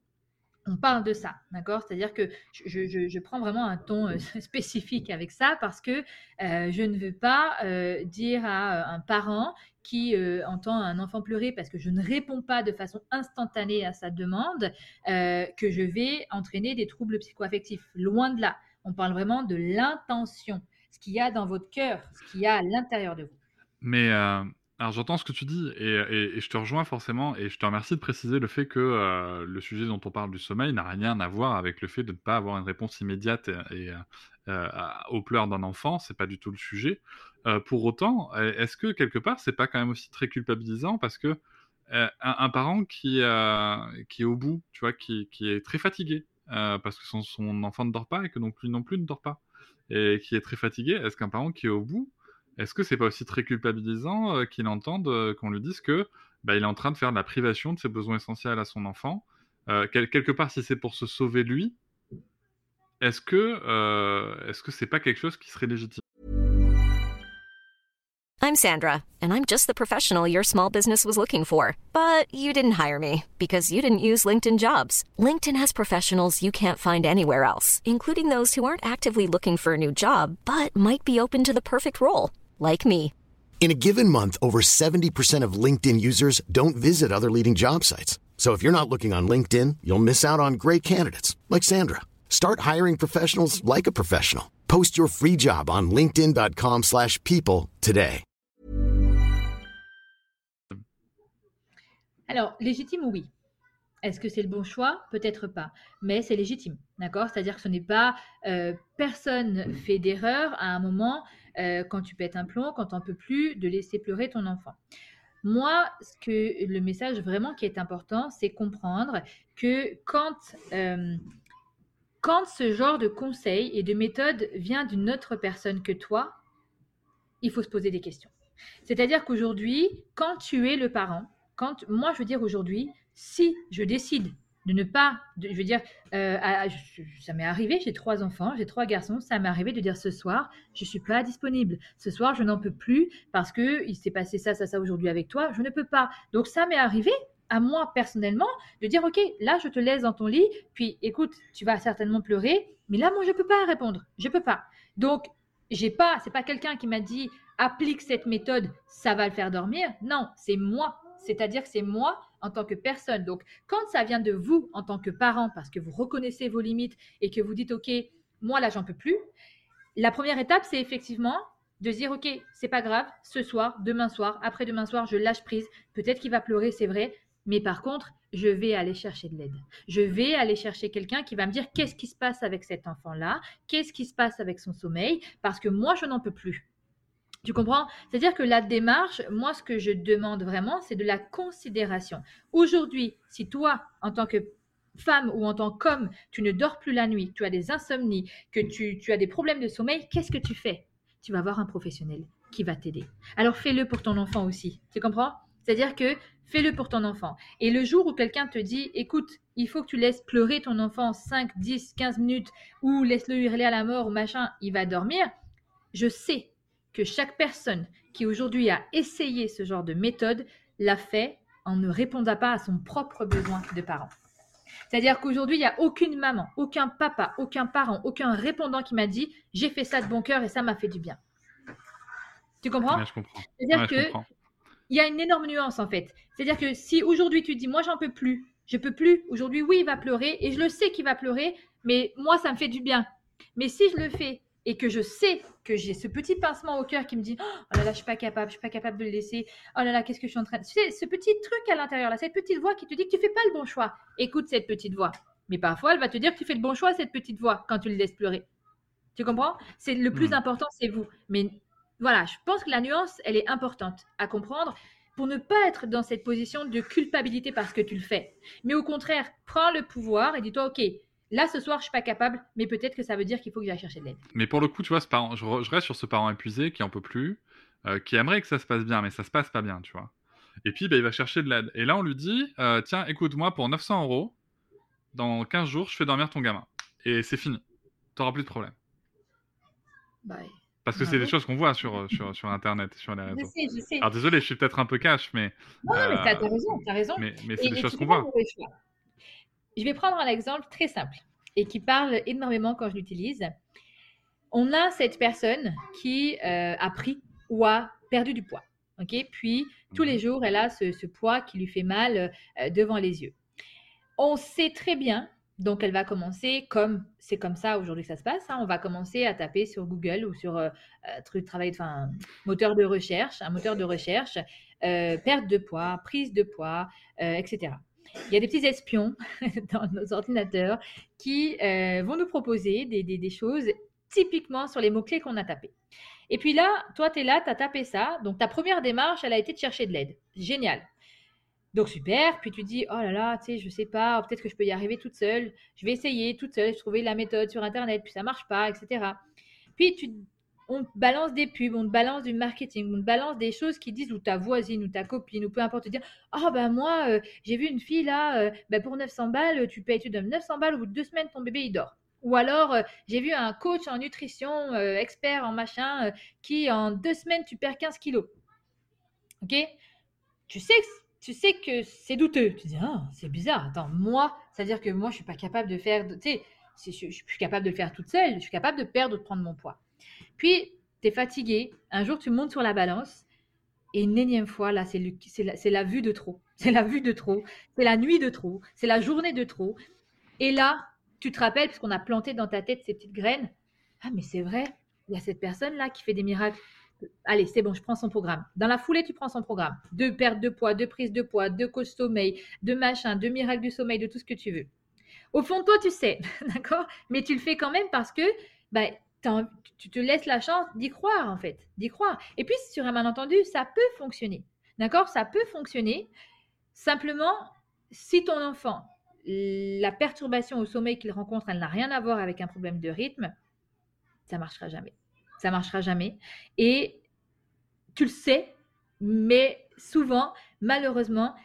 on parle de ça, d'accord? C'est-à-dire que je, prends vraiment un ton euh, spécifique avec ça parce que euh, je ne veux pas euh, dire à un parent qui entend un enfant pleurer parce que je ne réponds pas de façon instantanée à sa demande que je vais entraîner des troubles psychoaffectifs. Loin de là, on parle vraiment de l'intention, ce qu'il y a dans votre cœur, ce qu'il y a à l'intérieur de vous. Mais alors j'entends ce que tu dis et, je te rejoins forcément et je te remercie de préciser le fait que euh, le sujet dont on parle du sommeil n'a rien à voir avec le fait de ne pas avoir une réponse immédiate et, euh, aux pleurs d'un enfant, c'est pas du tout le sujet. Euh, pour autant, est-ce que quelque part c'est pas quand même aussi très culpabilisant parce que un, parent qui, est au bout, tu vois, qui, est très fatigué parce que son, enfant ne dort pas et que non plus non plus ne dort pas et qui est très fatigué, est-ce qu'un parent qui est au bout est-ce que c'est pas aussi très culpabilisant euh, qu'il entende euh, qu'on lui dise que bah, il est en train de faire de la privation de ses besoins essentiels à son enfant euh, quelque part, si c'est pour se sauver lui, est-ce que est-ce que c'est pas quelque chose qui serait légitime? I'm Sandra, and I'm just the professional your small business was looking for, but you didn't hire me because you didn't use LinkedIn Jobs. LinkedIn has professionals you can't find anywhere else, including those who aren't actively looking for a new job but might be open to the perfect role, like me. In a given month, over 70% of LinkedIn users don't visit other leading job sites. So if you're not looking on LinkedIn, you'll miss out on great candidates like Sandra. Start hiring professionals like a professional. Post your free job on linkedin.com/people today. Alors, légitime oui. Est-ce que c'est le bon choix Peut-être pas, mais c'est légitime, d'accord C'est-à-dire que ce n'est pas euh, personne fait d'erreur à un moment euh, quand tu pètes un plomb, quand t'en peux plus, de laisser pleurer ton enfant. Moi, ce que le message vraiment qui est important, c'est comprendre que quand, euh, quand ce genre de conseil et de méthode vient d'une autre personne que toi, il faut se poser des questions. C'est-à-dire qu'aujourd'hui, quand tu es le parent, quand moi je veux dire aujourd'hui, si je décide de ne pas, je veux dire, euh, ça m'est arrivé, j'ai trois enfants, j'ai trois garçons, ça m'est arrivé de dire ce soir, je suis pas disponible. Ce soir, je n'en peux plus parce que il s'est passé ça, ça, ça aujourd'hui avec toi, je ne peux pas. Donc ça m'est arrivé à moi personnellement de dire ok, là je te laisse dans ton lit, puis écoute, tu vas certainement pleurer, mais là moi je peux pas répondre, je peux pas. Donc j'ai pas, c'est pas quelqu'un qui m'a dit applique cette méthode, ça va le faire dormir. Non, c'est moi c'est-à-dire que c'est moi en tant que personne. Donc, quand ça vient de vous en tant que parent, parce que vous reconnaissez vos limites et que vous dites, OK, moi là, j'en peux plus, la première étape, c'est effectivement de dire, OK, c'est pas grave, ce soir, demain soir, après-demain soir, je lâche prise. Peut-être qu'il va pleurer, c'est vrai, mais par contre, je vais aller chercher de l'aide. Je vais aller chercher quelqu'un qui va me dire qu'est-ce qui se passe avec cet enfant-là, qu'est-ce qui se passe avec son sommeil, parce que moi, je n'en peux plus. Tu comprends? C'est-à-dire que la démarche, moi, ce que je demande vraiment, c'est de la considération. Aujourd'hui, si toi, en tant que femme ou en tant qu'homme, tu ne dors plus la nuit, tu as des insomnies, que tu, as des problèmes de sommeil, qu'est-ce que tu fais? Tu vas voir un professionnel qui va t'aider. Alors fais-le pour ton enfant aussi. Tu comprends? C'est-à-dire que fais-le pour ton enfant. Et le jour où quelqu'un te dit, écoute, il faut que tu laisses pleurer ton enfant 5, 10, 15 minutes ou laisse-le hurler à la mort ou machin, il va dormir, je sais que chaque personne qui aujourd'hui a essayé ce genre de méthode l'a fait en ne répondant pas à son propre besoin de parent. C'est-à-dire qu'aujourd'hui, il n'y a aucune maman, aucun papa, aucun parent, aucun répondant qui m'a dit j'ai fait ça de bon cœur et ça m'a fait du bien. Tu comprends? Je comprends. C'est-à-dire que il y a une énorme nuance en fait. C'est-à-dire que si aujourd'hui tu dis moi j'en peux plus, je peux plus, aujourd'hui oui il va pleurer et je le sais qu'il va pleurer, mais moi ça me fait du bien. Mais si je le fais et que je sais que j'ai ce petit pincement au cœur qui me dit oh là là je suis pas capable je suis pas capable de le laisser. Oh là là qu'est-ce que je suis en train de tu sais ce petit truc à l'intérieur là cette petite voix qui te dit que tu fais pas le bon choix. Écoute cette petite voix. Mais parfois elle va te dire que tu fais le bon choix cette petite voix quand tu le laisses pleurer. Tu comprends? C'est le plus hmm. important c'est vous. Mais voilà je pense que la nuance elle est importante à comprendre pour ne pas être dans cette position de culpabilité parce que tu le fais. Mais au contraire prends le pouvoir et dis-toi ok Là, ce soir, je suis pas capable, mais peut-être que ça veut dire qu'il faut que j'aille chercher de l'aide. Mais pour le coup, tu vois, ce parent, je, reste sur ce parent épuisé qui en peut plus, euh, qui aimerait que ça se passe bien, mais ça se passe pas bien, tu vois. Et puis, bah, il va chercher de l'aide. Et là, on lui dit euh, Tiens, écoute-moi, pour 900 euros, dans 15 jours, je fais dormir ton gamin. Et c'est fini. Tu n'auras plus de problème. Bye. Parce que c'est des choses qu'on voit sur, sur, sur, Internet, sur les réseaux. Je sais, je sais. Alors désolé, je suis peut-être un peu cash, mais. Non, non mais t'as as raison, as raison. Mais, mais c'est des choses qu'on voit. Je vais prendre un exemple très simple et qui parle énormément quand je l'utilise. On a cette personne qui euh, a pris ou a perdu du poids. ok? Puis, tous les mhm. jours, elle a ce, poids qui lui fait mal euh, devant les yeux. On sait très bien, donc elle va commencer, comme c'est comme ça aujourd'hui que ça se passe, hein, on va commencer à taper sur Google ou sur euh, truc travail, enfin, moteur de recherche, un moteur de recherche, perte de poids, prise de poids, etc il y a des petits espions dans nos ordinateurs qui euh, vont nous proposer des, choses typiquement sur les mots-clés qu'on a tapés. Et puis là, toi, tu es là, tu as tapé ça. Donc, ta première démarche, elle a été de chercher de l'aide. Génial. Donc, super. Puis tu dis, oh là là, tu sais, je sais pas, peut-être que je peux y arriver toute seule. Je vais essayer toute seule, je trouver la méthode sur Internet, puis ça marche pas, etc. Puis tu, on te balance des pubs, on te balance du marketing, on te balance des choses qui disent ou ta voisine ou ta copine ou peu importe te dire ah ben moi euh, j'ai vu une fille là euh, ben, pour 900 balles tu payes tu donnes 900 balles au bout de deux semaines ton bébé il dort ou alors euh, j'ai vu un coach en nutrition expert en machin qui en deux semaines tu perds 15 kilos. Ok? Tu sais tu sais que c'est douteux. Tu dis ah c'est bizarre. Attends moi c'est à dire que moi je suis pas capable de faire tu sais je, je suis capable de le faire toute seule. Je suis capable de perdre ou de prendre mon poids puis, tu es fatigué. Un jour, tu montes sur la balance. Et une énième fois, là, c'est la, la, vue de trop. C'est la vue de trop. C'est la nuit de trop. C'est la journée de trop. Et là, tu te rappelles, parce qu'on a planté dans ta tête ces petites graines. Ah, mais c'est vrai, il y a cette personne-là qui fait des miracles. Allez, c'est bon, je prends son programme. Dans la foulée, tu prends son programme. De perte de poids, de prise de poids, de coach sommeil, de machin, de miracle du sommeil, de tout ce que tu veux. Au fond de toi, tu sais, d'accord? Mais tu le fais quand même parce que bah, tu te laisses la chance d'y croire, en fait, d'y croire. Et puis, sur un malentendu, ça peut fonctionner. D'accord? Ça peut fonctionner. Simplement, si ton enfant, la perturbation au sommeil qu'il rencontre, elle n'a rien à voir avec un problème de rythme, ça marchera jamais. Ça marchera jamais. Et tu le sais, mais souvent, malheureusement,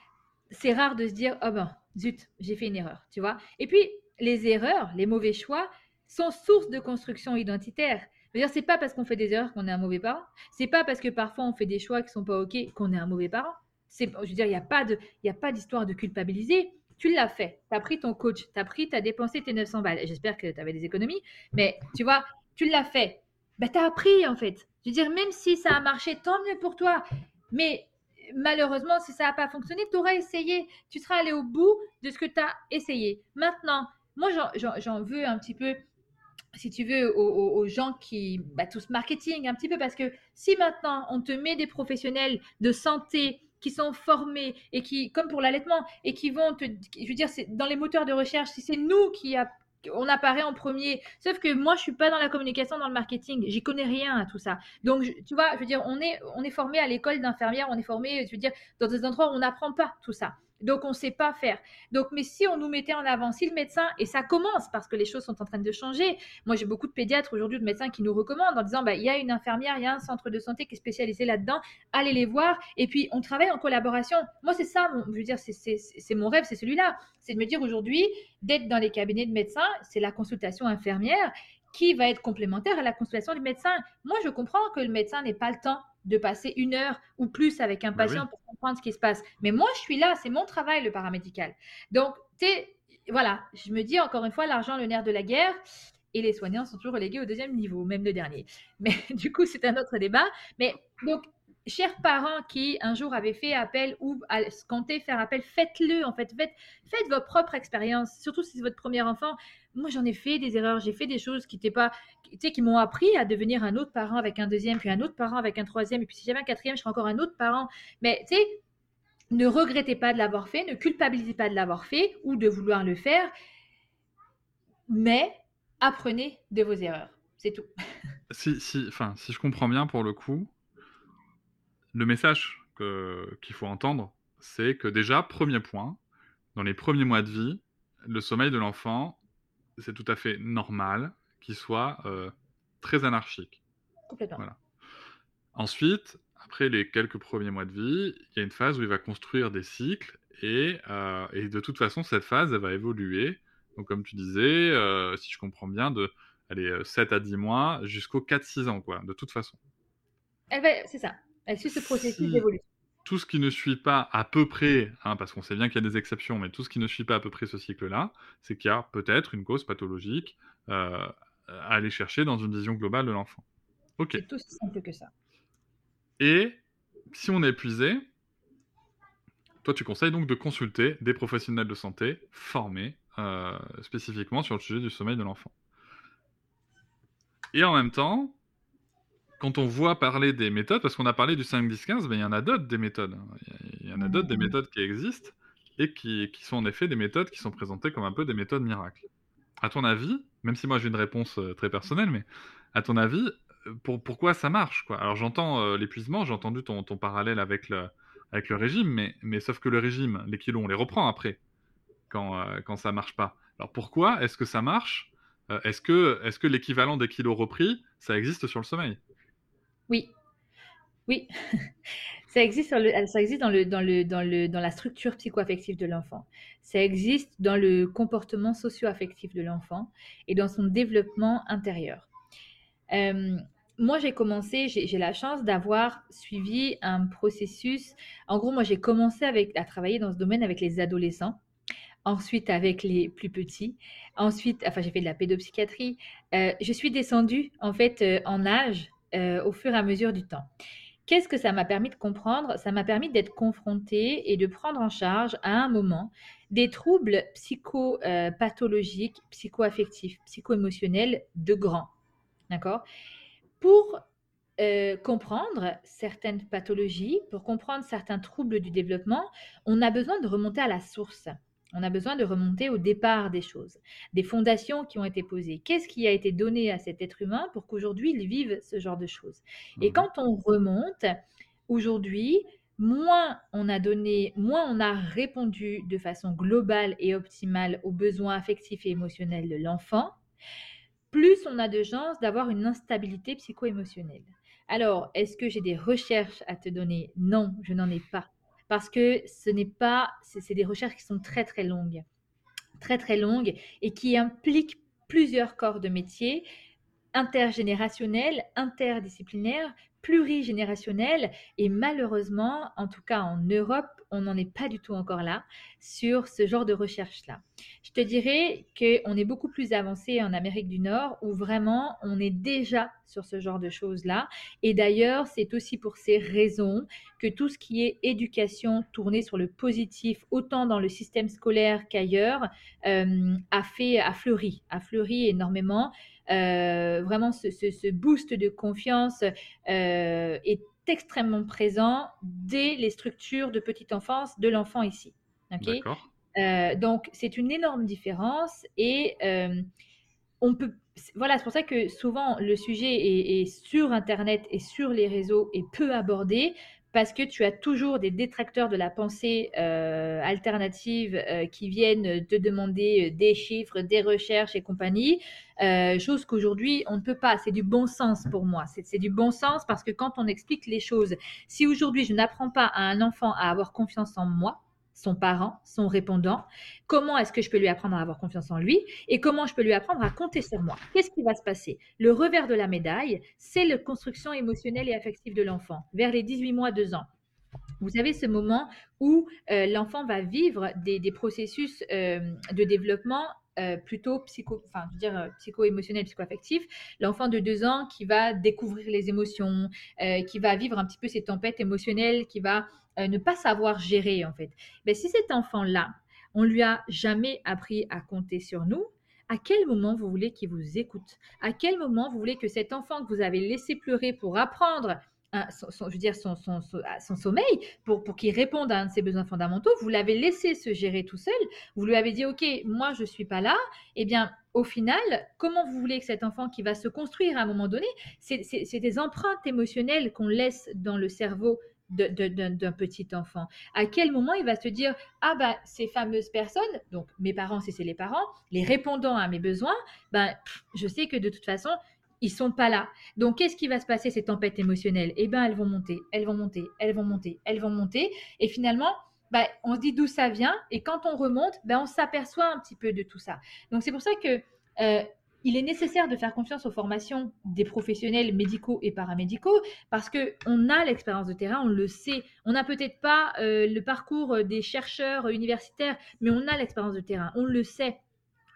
c'est rare de se dire, oh ben, zut, j'ai fait une erreur, tu vois? Et puis, les erreurs, les mauvais choix, sont source de construction identitaire. Dire, c'est pas parce qu'on fait des erreurs qu'on est un mauvais parent. C'est pas parce que parfois on fait des choix qui sont pas ok qu'on est un mauvais parent. Je veux dire, il n'y a pas de, a pas d'histoire de culpabiliser. Tu l'as fait. Tu as pris ton coach. Tu as pris, tu as dépensé tes 900 balles. J'espère que tu avais des économies. Mais tu vois, tu l'as fait. Ben, tu as appris en fait. Je veux dire, même si ça a marché, tant mieux pour toi. Mais malheureusement, si ça n'a pas fonctionné, tu auras essayé. Tu seras allé au bout de ce que tu as essayé. Maintenant, moi, j'en veux un petit peu si tu veux, aux, gens qui, bah, tout ce marketing un petit peu, parce que si maintenant on te met des professionnels de santé qui sont formés et qui, comme pour l'allaitement, et qui vont te, je veux dire, dans les moteurs de recherche, si c'est nous qui a, on apparaît en premier. Sauf que moi, je suis pas dans la communication, dans le marketing. J'y connais rien à tout ça. Donc, tu vois, je veux dire, on est, on est formé à l'école d'infirmière, on est formé, je veux dire, dans des endroits où on n'apprend pas tout ça. Donc, on ne sait pas faire. Donc, mais si on nous mettait en avant, si le médecin, et ça commence parce que les choses sont en train de changer. Moi, j'ai beaucoup de pédiatres aujourd'hui, de médecins qui nous recommandent en disant, bah, il y a une infirmière, il y a un centre de santé qui est spécialisé là-dedans, allez les voir. Et puis, on travaille en collaboration. Moi, c'est ça, je veux dire, c'est mon rêve, c'est celui-là. C'est de me dire aujourd'hui, d'être dans les cabinets de médecins, c'est la consultation infirmière qui va être complémentaire à la consultation du médecin. Moi, je comprends que le médecin n'ait pas le temps de passer une heure ou plus avec un bah patient pour comprendre ce qui se passe. Mais moi, je suis là, c'est mon travail, le paramédical. Donc, tu voilà, je me dis encore une fois, l'argent, le nerf de la guerre, et les soignants sont toujours relégués au deuxième niveau, même le dernier. Mais du coup, c'est un autre débat. Mais donc, chers parents qui un jour avaient fait appel ou comptez faire appel, faites-le en fait, faites, faites votre propre expérience, surtout si c'est votre premier enfant. Moi, j'en ai fait des erreurs, j'ai fait des choses qui n'étaient pas, tu sais, qui m'ont appris à devenir un autre parent avec un deuxième, puis un autre parent avec un troisième, et puis si j'avais un quatrième, je serais encore un autre parent. Mais tu sais, ne regrettez pas de l'avoir fait, ne culpabilisez pas de l'avoir fait ou de vouloir le faire, mais apprenez de vos erreurs. C'est tout. Si, si, enfin, si je comprends bien pour le coup, le message qu'il faut entendre, c'est que déjà, premier point, dans les premiers mois de vie, le sommeil de l'enfant, c'est tout à fait normal qu'il soit euh, très anarchique. Complètement. Voilà. Ensuite, après les quelques premiers mois de vie, il y a une phase où il va construire des cycles et, euh, et de toute façon, cette phase, elle va évoluer. Donc, comme tu disais, euh, si je comprends bien, de allez, 7 à 10 mois jusqu'aux 4-6 ans, quoi, de toute façon. C'est ça. Elle suit ce processus d'évolution. Tout ce qui ne suit pas à peu près, hein, parce qu'on sait bien qu'il y a des exceptions, mais tout ce qui ne suit pas à peu près ce cycle-là, c'est qu'il y a peut-être une cause pathologique euh, à aller chercher dans une vision globale de l'enfant. Ok. C'est tout aussi simple que ça. Et si on est épuisé, toi tu conseilles donc de consulter des professionnels de santé formés euh, spécifiquement sur le sujet du sommeil de l'enfant. Et en même temps, quand on voit parler des méthodes, parce qu'on a parlé du 5, 10, 15, mais il y en a d'autres des méthodes. Hein. Il y en a d'autres des mmh. méthodes qui existent et qui, sont en effet des méthodes qui sont présentées comme un peu des méthodes miracles. À ton avis, même si moi j'ai une réponse euh, très personnelle, mais à ton avis, euh, pour, pourquoi ça marche quoi? Alors j'entends euh, l'épuisement, j'ai entendu ton, ton, parallèle avec le, avec le régime, mais, mais sauf que le régime, les kilos, on les reprend après, quand, quand ça marche pas. Alors pourquoi est-ce que ça marche? Est-ce que, est que l'équivalent des kilos repris, ça existe sur le sommeil? Oui, oui. ça existe, ça existe dans, le, dans, le, dans, le, dans la structure psychoaffective de l'enfant. Ça existe dans le comportement socio-affectif de l'enfant et dans son développement intérieur. Euh, moi, j'ai commencé, j'ai la chance d'avoir suivi un processus. En gros, moi, j'ai commencé avec, à travailler dans ce domaine avec les adolescents, ensuite avec les plus petits, ensuite, enfin, j'ai fait de la pédopsychiatrie. Euh, je suis descendue, en fait, euh, en âge euh, au fur et à mesure du temps. Qu'est-ce que ça m'a permis de comprendre? Ça m'a permis d'être confrontée et de prendre en charge à un moment des troubles psychopathologiques, psychoaffectifs, psycho-émotionnels de grands. D'accord? Pour euh, comprendre certaines pathologies, pour comprendre certains troubles du développement, on a besoin de remonter à la source. On a besoin de remonter au départ des choses, des fondations qui ont été posées. Qu'est-ce qui a été donné à cet être humain pour qu'aujourd'hui il vive ce genre de choses? Et mmh quand on remonte, aujourd'hui, moins on a donné, moins on a répondu de façon globale et optimale aux besoins affectifs et émotionnels de l'enfant, plus on a de chances d'avoir une instabilité psycho-émotionnelle. Alors, est-ce que j'ai des recherches à te donner? Non, je n'en ai pas. Parce que ce n'est pas, c'est des recherches qui sont très très longues, très très longues et qui impliquent plusieurs corps de métier intergénérationnels, interdisciplinaires, plurigénérationnels et malheureusement, en tout cas en Europe, on n'en est pas du tout encore là sur ce genre de recherche-là. Je te dirais qu'on est beaucoup plus avancé en Amérique du Nord où vraiment on est déjà sur ce genre de choses-là. Et d'ailleurs, c'est aussi pour ces raisons que tout ce qui est éducation tournée sur le positif, autant dans le système scolaire qu'ailleurs, euh, a fait, a fleuri, a fleuri énormément. Euh, vraiment, ce, boost de confiance euh, est extrêmement présent dès les structures de petite enfance de l'enfant ici. Euh, donc, c'est une énorme différence et on peut. Voilà, c'est pour ça que souvent le sujet est, est, sur Internet et sur les réseaux et peu abordé parce que tu as toujours des détracteurs de la pensée euh, alternative euh, qui viennent te demander euh, des chiffres, des recherches et compagnie, chose qu'aujourd'hui on ne peut pas. C'est du bon sens pour moi. C'est du bon sens parce que quand on explique les choses, si aujourd'hui je n'apprends pas à un enfant à avoir confiance en moi, son parent, son répondant, comment est-ce que je peux lui apprendre à avoir confiance en lui et comment je peux lui apprendre à compter sur moi. Qu'est-ce qui va se passer? Le revers de la médaille, c'est la construction émotionnelle et affective de l'enfant vers les 18 mois, 2 ans. Vous avez ce moment où euh, l'enfant va vivre des, processus euh, de développement euh, plutôt psycho-émotionnel, psycho-affectif. L'enfant de deux ans qui va découvrir les émotions, qui va vivre un petit peu ses tempêtes émotionnelles, qui va euh, ne pas savoir gérer en fait. Mais si cet enfant-là, on lui a jamais appris à compter sur nous, à quel moment vous voulez qu'il vous écoute? À quel moment vous voulez que cet enfant que vous avez laissé pleurer pour apprendre son, je veux dire son, son sommeil pour, qu'il réponde à un de ses besoins fondamentaux, vous l'avez laissé se gérer tout seul, vous lui avez dit ok moi je suis pas là, eh bien au final comment vous voulez que cet enfant qui va se construire à un moment donné, c'est des empreintes émotionnelles qu'on laisse dans le cerveau d'un petit enfant À quel moment il va se dire ah ben ces fameuses personnes, donc mes parents si c'est les parents, les répondants à mes besoins, ben je sais que de toute façon ils sont pas là. Donc qu'est-ce qui va se passer ces tempêtes émotionnelles Eh ben elles vont monter, elles vont monter, elles vont monter, elles vont monter, et finalement ben, on se dit d'où ça vient, et quand on remonte, ben, on s'aperçoit un petit peu de tout ça. Donc c'est pour ça que euh, il est nécessaire de faire confiance aux formations des professionnels médicaux et paramédicaux parce que on a l'expérience de terrain, on le sait. On n'a peut-être pas euh, le parcours des chercheurs universitaires, mais on a l'expérience de terrain, on le sait,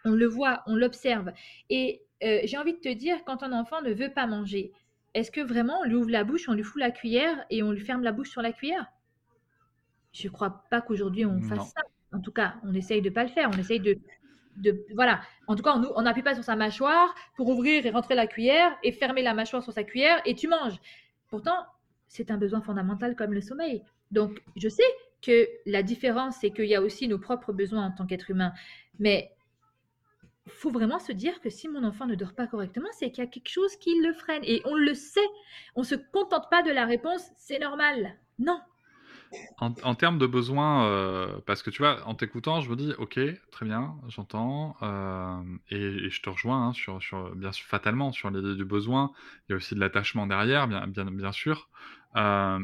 on le voit, on l'observe. Et euh, j'ai envie de te dire, quand un enfant ne veut pas manger, est-ce que vraiment on lui ouvre la bouche, on lui fout la cuillère et on lui ferme la bouche sur la cuillère? Je ne crois pas qu'aujourd'hui on fasse ça. En tout cas, on essaye de ne pas le faire. On essaye de, voilà. En tout cas, on n'appuie pas sur sa mâchoire pour ouvrir et rentrer la cuillère et fermer la mâchoire sur sa cuillère et tu manges. Pourtant, c'est un besoin fondamental comme le sommeil. Donc, je sais que la différence, c'est qu'il y a aussi nos propres besoins en tant qu'être humain. Mais faut vraiment se dire que si mon enfant ne dort pas correctement, c'est qu'il y a quelque chose qui le freine. Et on le sait. On ne se contente pas de la réponse, c'est normal. Non. En, termes de besoins, euh, parce que tu vois, en t'écoutant, je me dis, ok, très bien, j'entends, euh, et, je te rejoins hein, sur, bien sûr, fatalement sur l'idée du besoin. Il y a aussi de l'attachement derrière, bien, bien, bien sûr. Euh,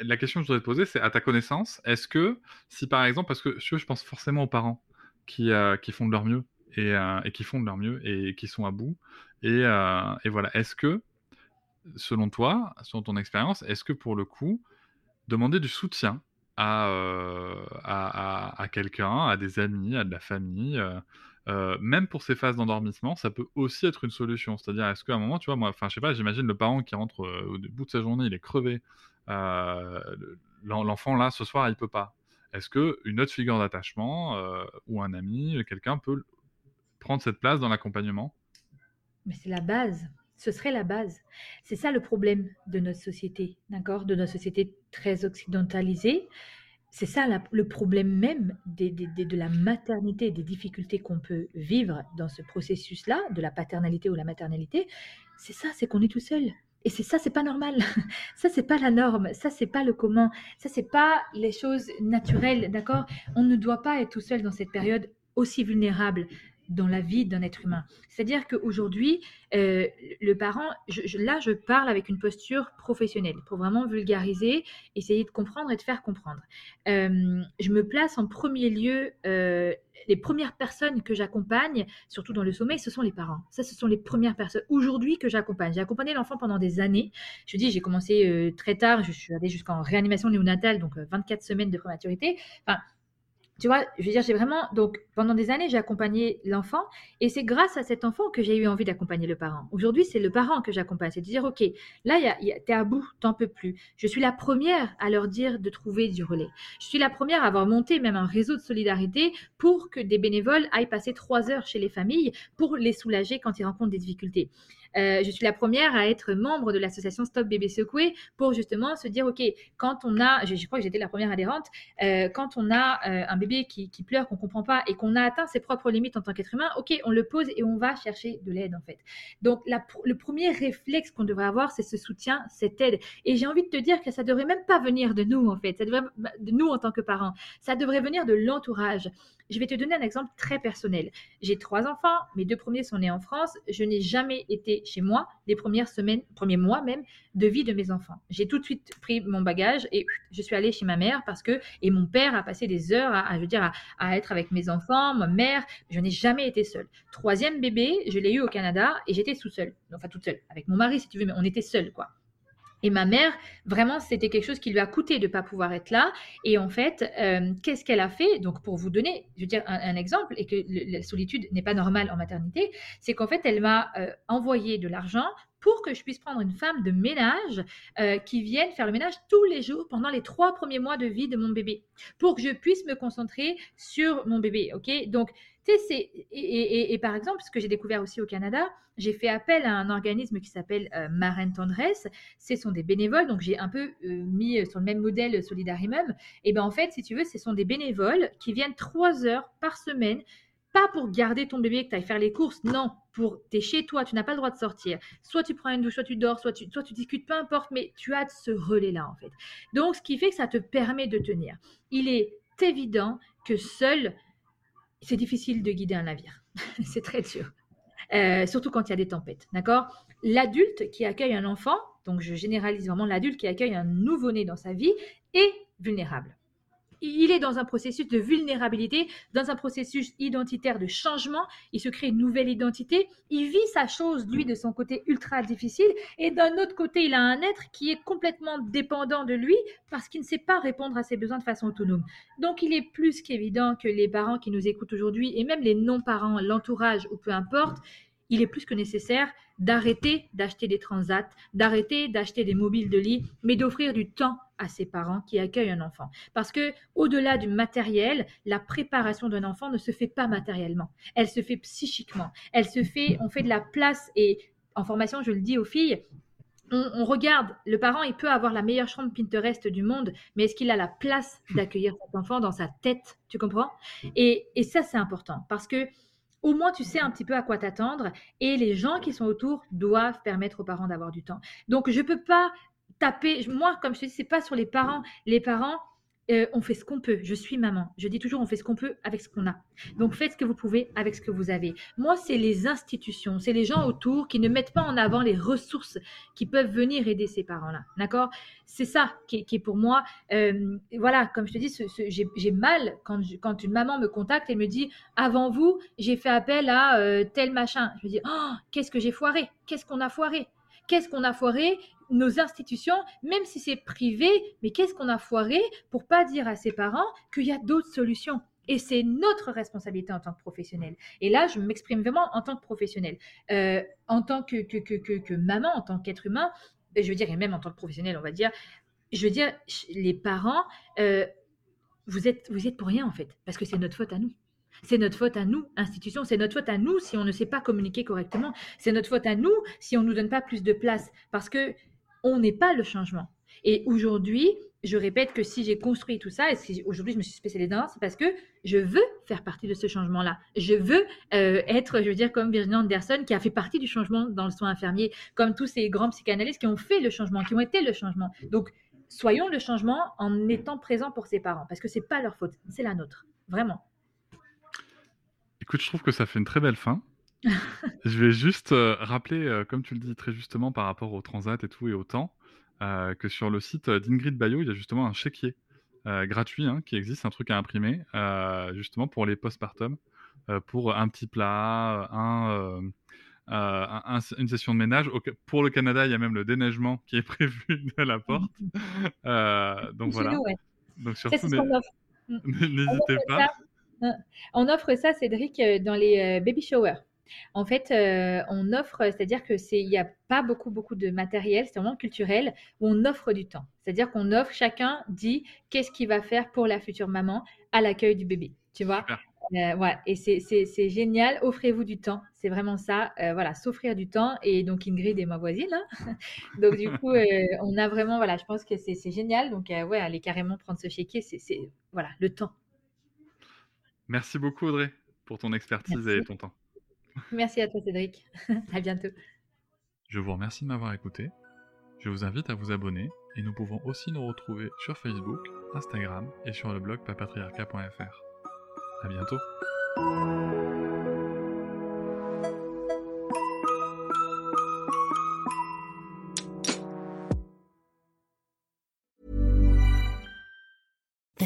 la question que je voudrais te poser, c'est à ta connaissance, est-ce que, si par exemple, parce que je pense forcément aux parents qui, qui font de leur mieux et, et, qui font de leur mieux et qui sont à bout, et, et voilà, est-ce que, selon toi, selon ton expérience, est-ce que pour le coup, demander du soutien euh, à, à, quelqu'un, à des amis, à de la famille, euh, euh, même pour ces phases d'endormissement, ça peut aussi être une solution. C'est-à-dire, est-ce qu'à un moment, tu vois, moi, enfin, je sais pas, j'imagine le parent qui rentre au bout de sa journée, il est crevé. L'enfant, là, ce soir, il peut pas. Est-ce que une autre figure d'attachement ou un ami, quelqu'un peut prendre cette place dans l'accompagnement? Mais c'est la base. Ce serait la base. C'est ça le problème de notre société, d'accord? De notre société très occidentalisée. C'est ça le problème même de la maternité, des difficultés qu'on peut vivre dans ce processus-là, de la paternalité ou la maternalité. C'est ça, c'est qu'on est tout seul. Et c'est ça, c'est pas normal. Ça, c'est pas la norme. Ça, c'est pas le commun. Ça, c'est pas les choses naturelles, d'accord? On ne doit pas être tout seul dans cette période aussi vulnérable dans la vie d'un être humain. C'est-à-dire qu'aujourd'hui, euh, le parent, là, je parle avec une posture professionnelle pour vraiment vulgariser, essayer de comprendre et de faire comprendre. Euh, je me place en premier lieu, euh, les premières personnes que j'accompagne, surtout dans le sommeil, ce sont les parents. Ça, ce sont les premières personnes aujourd'hui que j'accompagne. J'ai accompagné l'enfant pendant des années. Je dis, j'ai commencé très tard, je suis allée jusqu'en réanimation néonatale, donc 24 semaines de prématurité. Enfin, tu vois, je veux dire, j'ai vraiment, donc pendant des années, j'ai accompagné l'enfant et c'est grâce à cet enfant que j'ai eu envie d'accompagner le parent. Aujourd'hui, c'est le parent que j'accompagne, c'est de dire, OK, là, y t'es à bout, t'en peux plus. Je suis la première à leur dire de trouver du relais. Je suis la première à avoir monté même un réseau de solidarité pour que des bénévoles aillent passer trois heures chez les familles pour les soulager quand ils rencontrent des difficultés. Euh, je suis la première à être membre de l'association Stop Bébé Secoué pour justement se dire, OK, quand on a, je, crois que j'étais la première adhérente, euh, quand on a euh, un bébé qui, pleure, qu'on comprend pas et qu'on a atteint ses propres limites en tant qu'être humain, OK, on le pose et on va chercher de l'aide en fait. Donc le premier réflexe qu'on devrait avoir, c'est ce soutien, cette aide. Et j'ai envie de te dire que ça devrait même pas venir de nous en fait, ça devrait de nous en tant que parents, ça devrait venir de l'entourage. Je vais te donner un exemple très personnel. J'ai trois enfants, mes deux premiers sont nés en France. Je n'ai jamais été chez moi les premières semaines, premiers mois même, de vie de mes enfants. J'ai tout de suite pris mon bagage et je suis allée chez ma mère parce que, et mon père a passé des heures à, je veux dire, à, être avec mes enfants, ma mère. Je n'ai jamais été seule. Troisième bébé, je l'ai eu au Canada et j'étais tout seule. Enfin, toute seule. Avec mon mari, si tu veux, mais on était seuls, quoi. Et ma mère, vraiment, c'était quelque chose qui lui a coûté de ne pas pouvoir être là. Et en fait, euh, qu'est-ce qu'elle a fait? Donc, pour vous donner, je veux dire, un, exemple, et que la solitude n'est pas normale en maternité, c'est qu'en fait, elle m'a euh, envoyé de l'argent pour que je puisse prendre une femme de ménage euh, qui vienne faire le ménage tous les jours pendant les trois premiers mois de vie de mon bébé, pour que je puisse me concentrer sur mon bébé. Ok? Donc, et, par exemple, ce que j'ai découvert aussi au Canada, j'ai fait appel à un organisme qui s'appelle euh, Marraine Tendresse. Ce sont des bénévoles, donc j'ai un peu euh, mis sur le même modèle Solidarimum. Et ben en fait, si tu veux, ce sont des bénévoles qui viennent trois heures par semaine pas pour garder ton bébé, que tu ailles faire les courses, non, pour es chez toi, tu n'as pas le droit de sortir. Soit tu prends une douche, soit tu dors, soit tu, soit tu discutes, peu importe, mais tu as ce relais-là en fait. Donc, ce qui fait que ça te permet de tenir. Il est évident que seul, c'est difficile de guider un navire. c'est très dur. Euh, surtout quand il y a des tempêtes, d'accord? L'adulte qui accueille un enfant, donc je généralise vraiment l'adulte qui accueille un nouveau-né dans sa vie, est vulnérable il est dans un processus de vulnérabilité, dans un processus identitaire de changement. Il se crée une nouvelle identité. Il vit sa chose, lui, de son côté ultra difficile. Et d'un autre côté, il a un être qui est complètement dépendant de lui parce qu'il ne sait pas répondre à ses besoins de façon autonome. Donc, il est plus qu'évident que les parents qui nous écoutent aujourd'hui, et même les non-parents, l'entourage ou peu importe, il est plus que nécessaire d'arrêter d'acheter des transats, d'arrêter d'acheter des mobiles de lit, mais d'offrir du temps à ses parents qui accueillent un enfant. Parce que au-delà du matériel, la préparation d'un enfant ne se fait pas matériellement. Elle se fait psychiquement. Elle se fait, on fait de la place et en formation, je le dis aux filles, on, regarde, le parent, il peut avoir la meilleure chambre Pinterest du monde, mais est-ce qu'il a la place d'accueillir cet enfant dans sa tête? Tu comprends? Et, et ça, c'est important parce que au moins tu sais un petit peu à quoi t'attendre et les gens qui sont autour doivent permettre aux parents d'avoir du temps. Donc je peux pas moi comme je te dis c'est pas sur les parents, les parents euh, on fait ce qu'on peut. Je suis maman. Je dis toujours, on fait ce qu'on peut avec ce qu'on a. Donc faites ce que vous pouvez avec ce que vous avez. Moi, c'est les institutions, c'est les gens autour qui ne mettent pas en avant les ressources qui peuvent venir aider ces parents-là. D'accord? C'est ça qui est, pour moi. Euh, voilà, comme je te dis, j'ai mal quand, quand une maman me contacte et me dit, avant vous, j'ai fait appel à euh, tel machin. Je me dis, oh, qu'est-ce que j'ai foiré? Qu'est-ce qu'on a foiré? Qu'est-ce qu'on a foiré? Nos institutions, même si c'est privé, mais qu'est-ce qu'on a foiré pour pas dire à ses parents qu'il y a d'autres solutions? Et c'est notre responsabilité en tant que professionnel. Et là, je m'exprime vraiment en tant que professionnel. Euh, en tant que, que, que, que, maman, en tant qu'être humain, je veux dire, et même en tant que professionnel, on va dire, je veux dire, les parents, euh, vous, êtes, vous êtes pour rien en fait, parce que c'est notre faute à nous. C'est notre faute à nous, institution, c'est notre faute à nous si on ne sait pas communiquer correctement. C'est notre faute à nous si on ne nous donne pas plus de place. Parce que on n'est pas le changement. Et aujourd'hui, je répète que si j'ai construit tout ça, et si aujourd'hui je me suis spécialisée dans c'est parce que je veux faire partie de ce changement-là. Je veux euh, être, je veux dire, comme Virginie Anderson, qui a fait partie du changement dans le soin infirmier, comme tous ces grands psychanalystes qui ont fait le changement, qui ont été le changement. Donc, soyons le changement en étant présents pour ses parents, parce que c'est pas leur faute, c'est la nôtre, vraiment. Écoute, je trouve que ça fait une très belle fin. je vais juste euh, rappeler, euh, comme tu le dis très justement par rapport au transat et tout et au temps, euh, que sur le site d'Ingrid Bayo, il y a justement un chéquier gratuit hein, qui existe, un truc à imprimer, justement pour les postpartum, pour un petit plat, un, une session de ménage. pour le Canada, il y a même le déneigement qui est prévu de la porte. donc voilà. Donc surtout, n'hésitez pas. On offre ça, Cédric, dans les baby showers. En fait, euh, on offre, c'est-à-dire que c'est, il n'y a pas beaucoup, beaucoup de matériel, c'est vraiment culturel, où on offre du temps. C'est-à-dire qu'on offre, chacun dit qu'est-ce qu'il va faire pour la future maman à l'accueil du bébé. Tu vois? Euh, et c'est génial. Offrez-vous du temps. C'est vraiment ça. Euh, voilà, s'offrir du temps. Et donc, Ingrid est ma voisine. Hein. donc, du coup, on a vraiment, voilà, je pense que c'est génial. Donc, ouais, aller carrément prendre ce chéquier, c'est, voilà, le temps. Merci beaucoup, Audrey, pour ton expertise et ton temps. Merci à toi, Cédric. à bientôt. Je vous remercie de m'avoir écouté. Je vous invite à vous abonner et nous pouvons aussi nous retrouver sur Facebook, Instagram et sur le blog papatriarca.fr. À bientôt.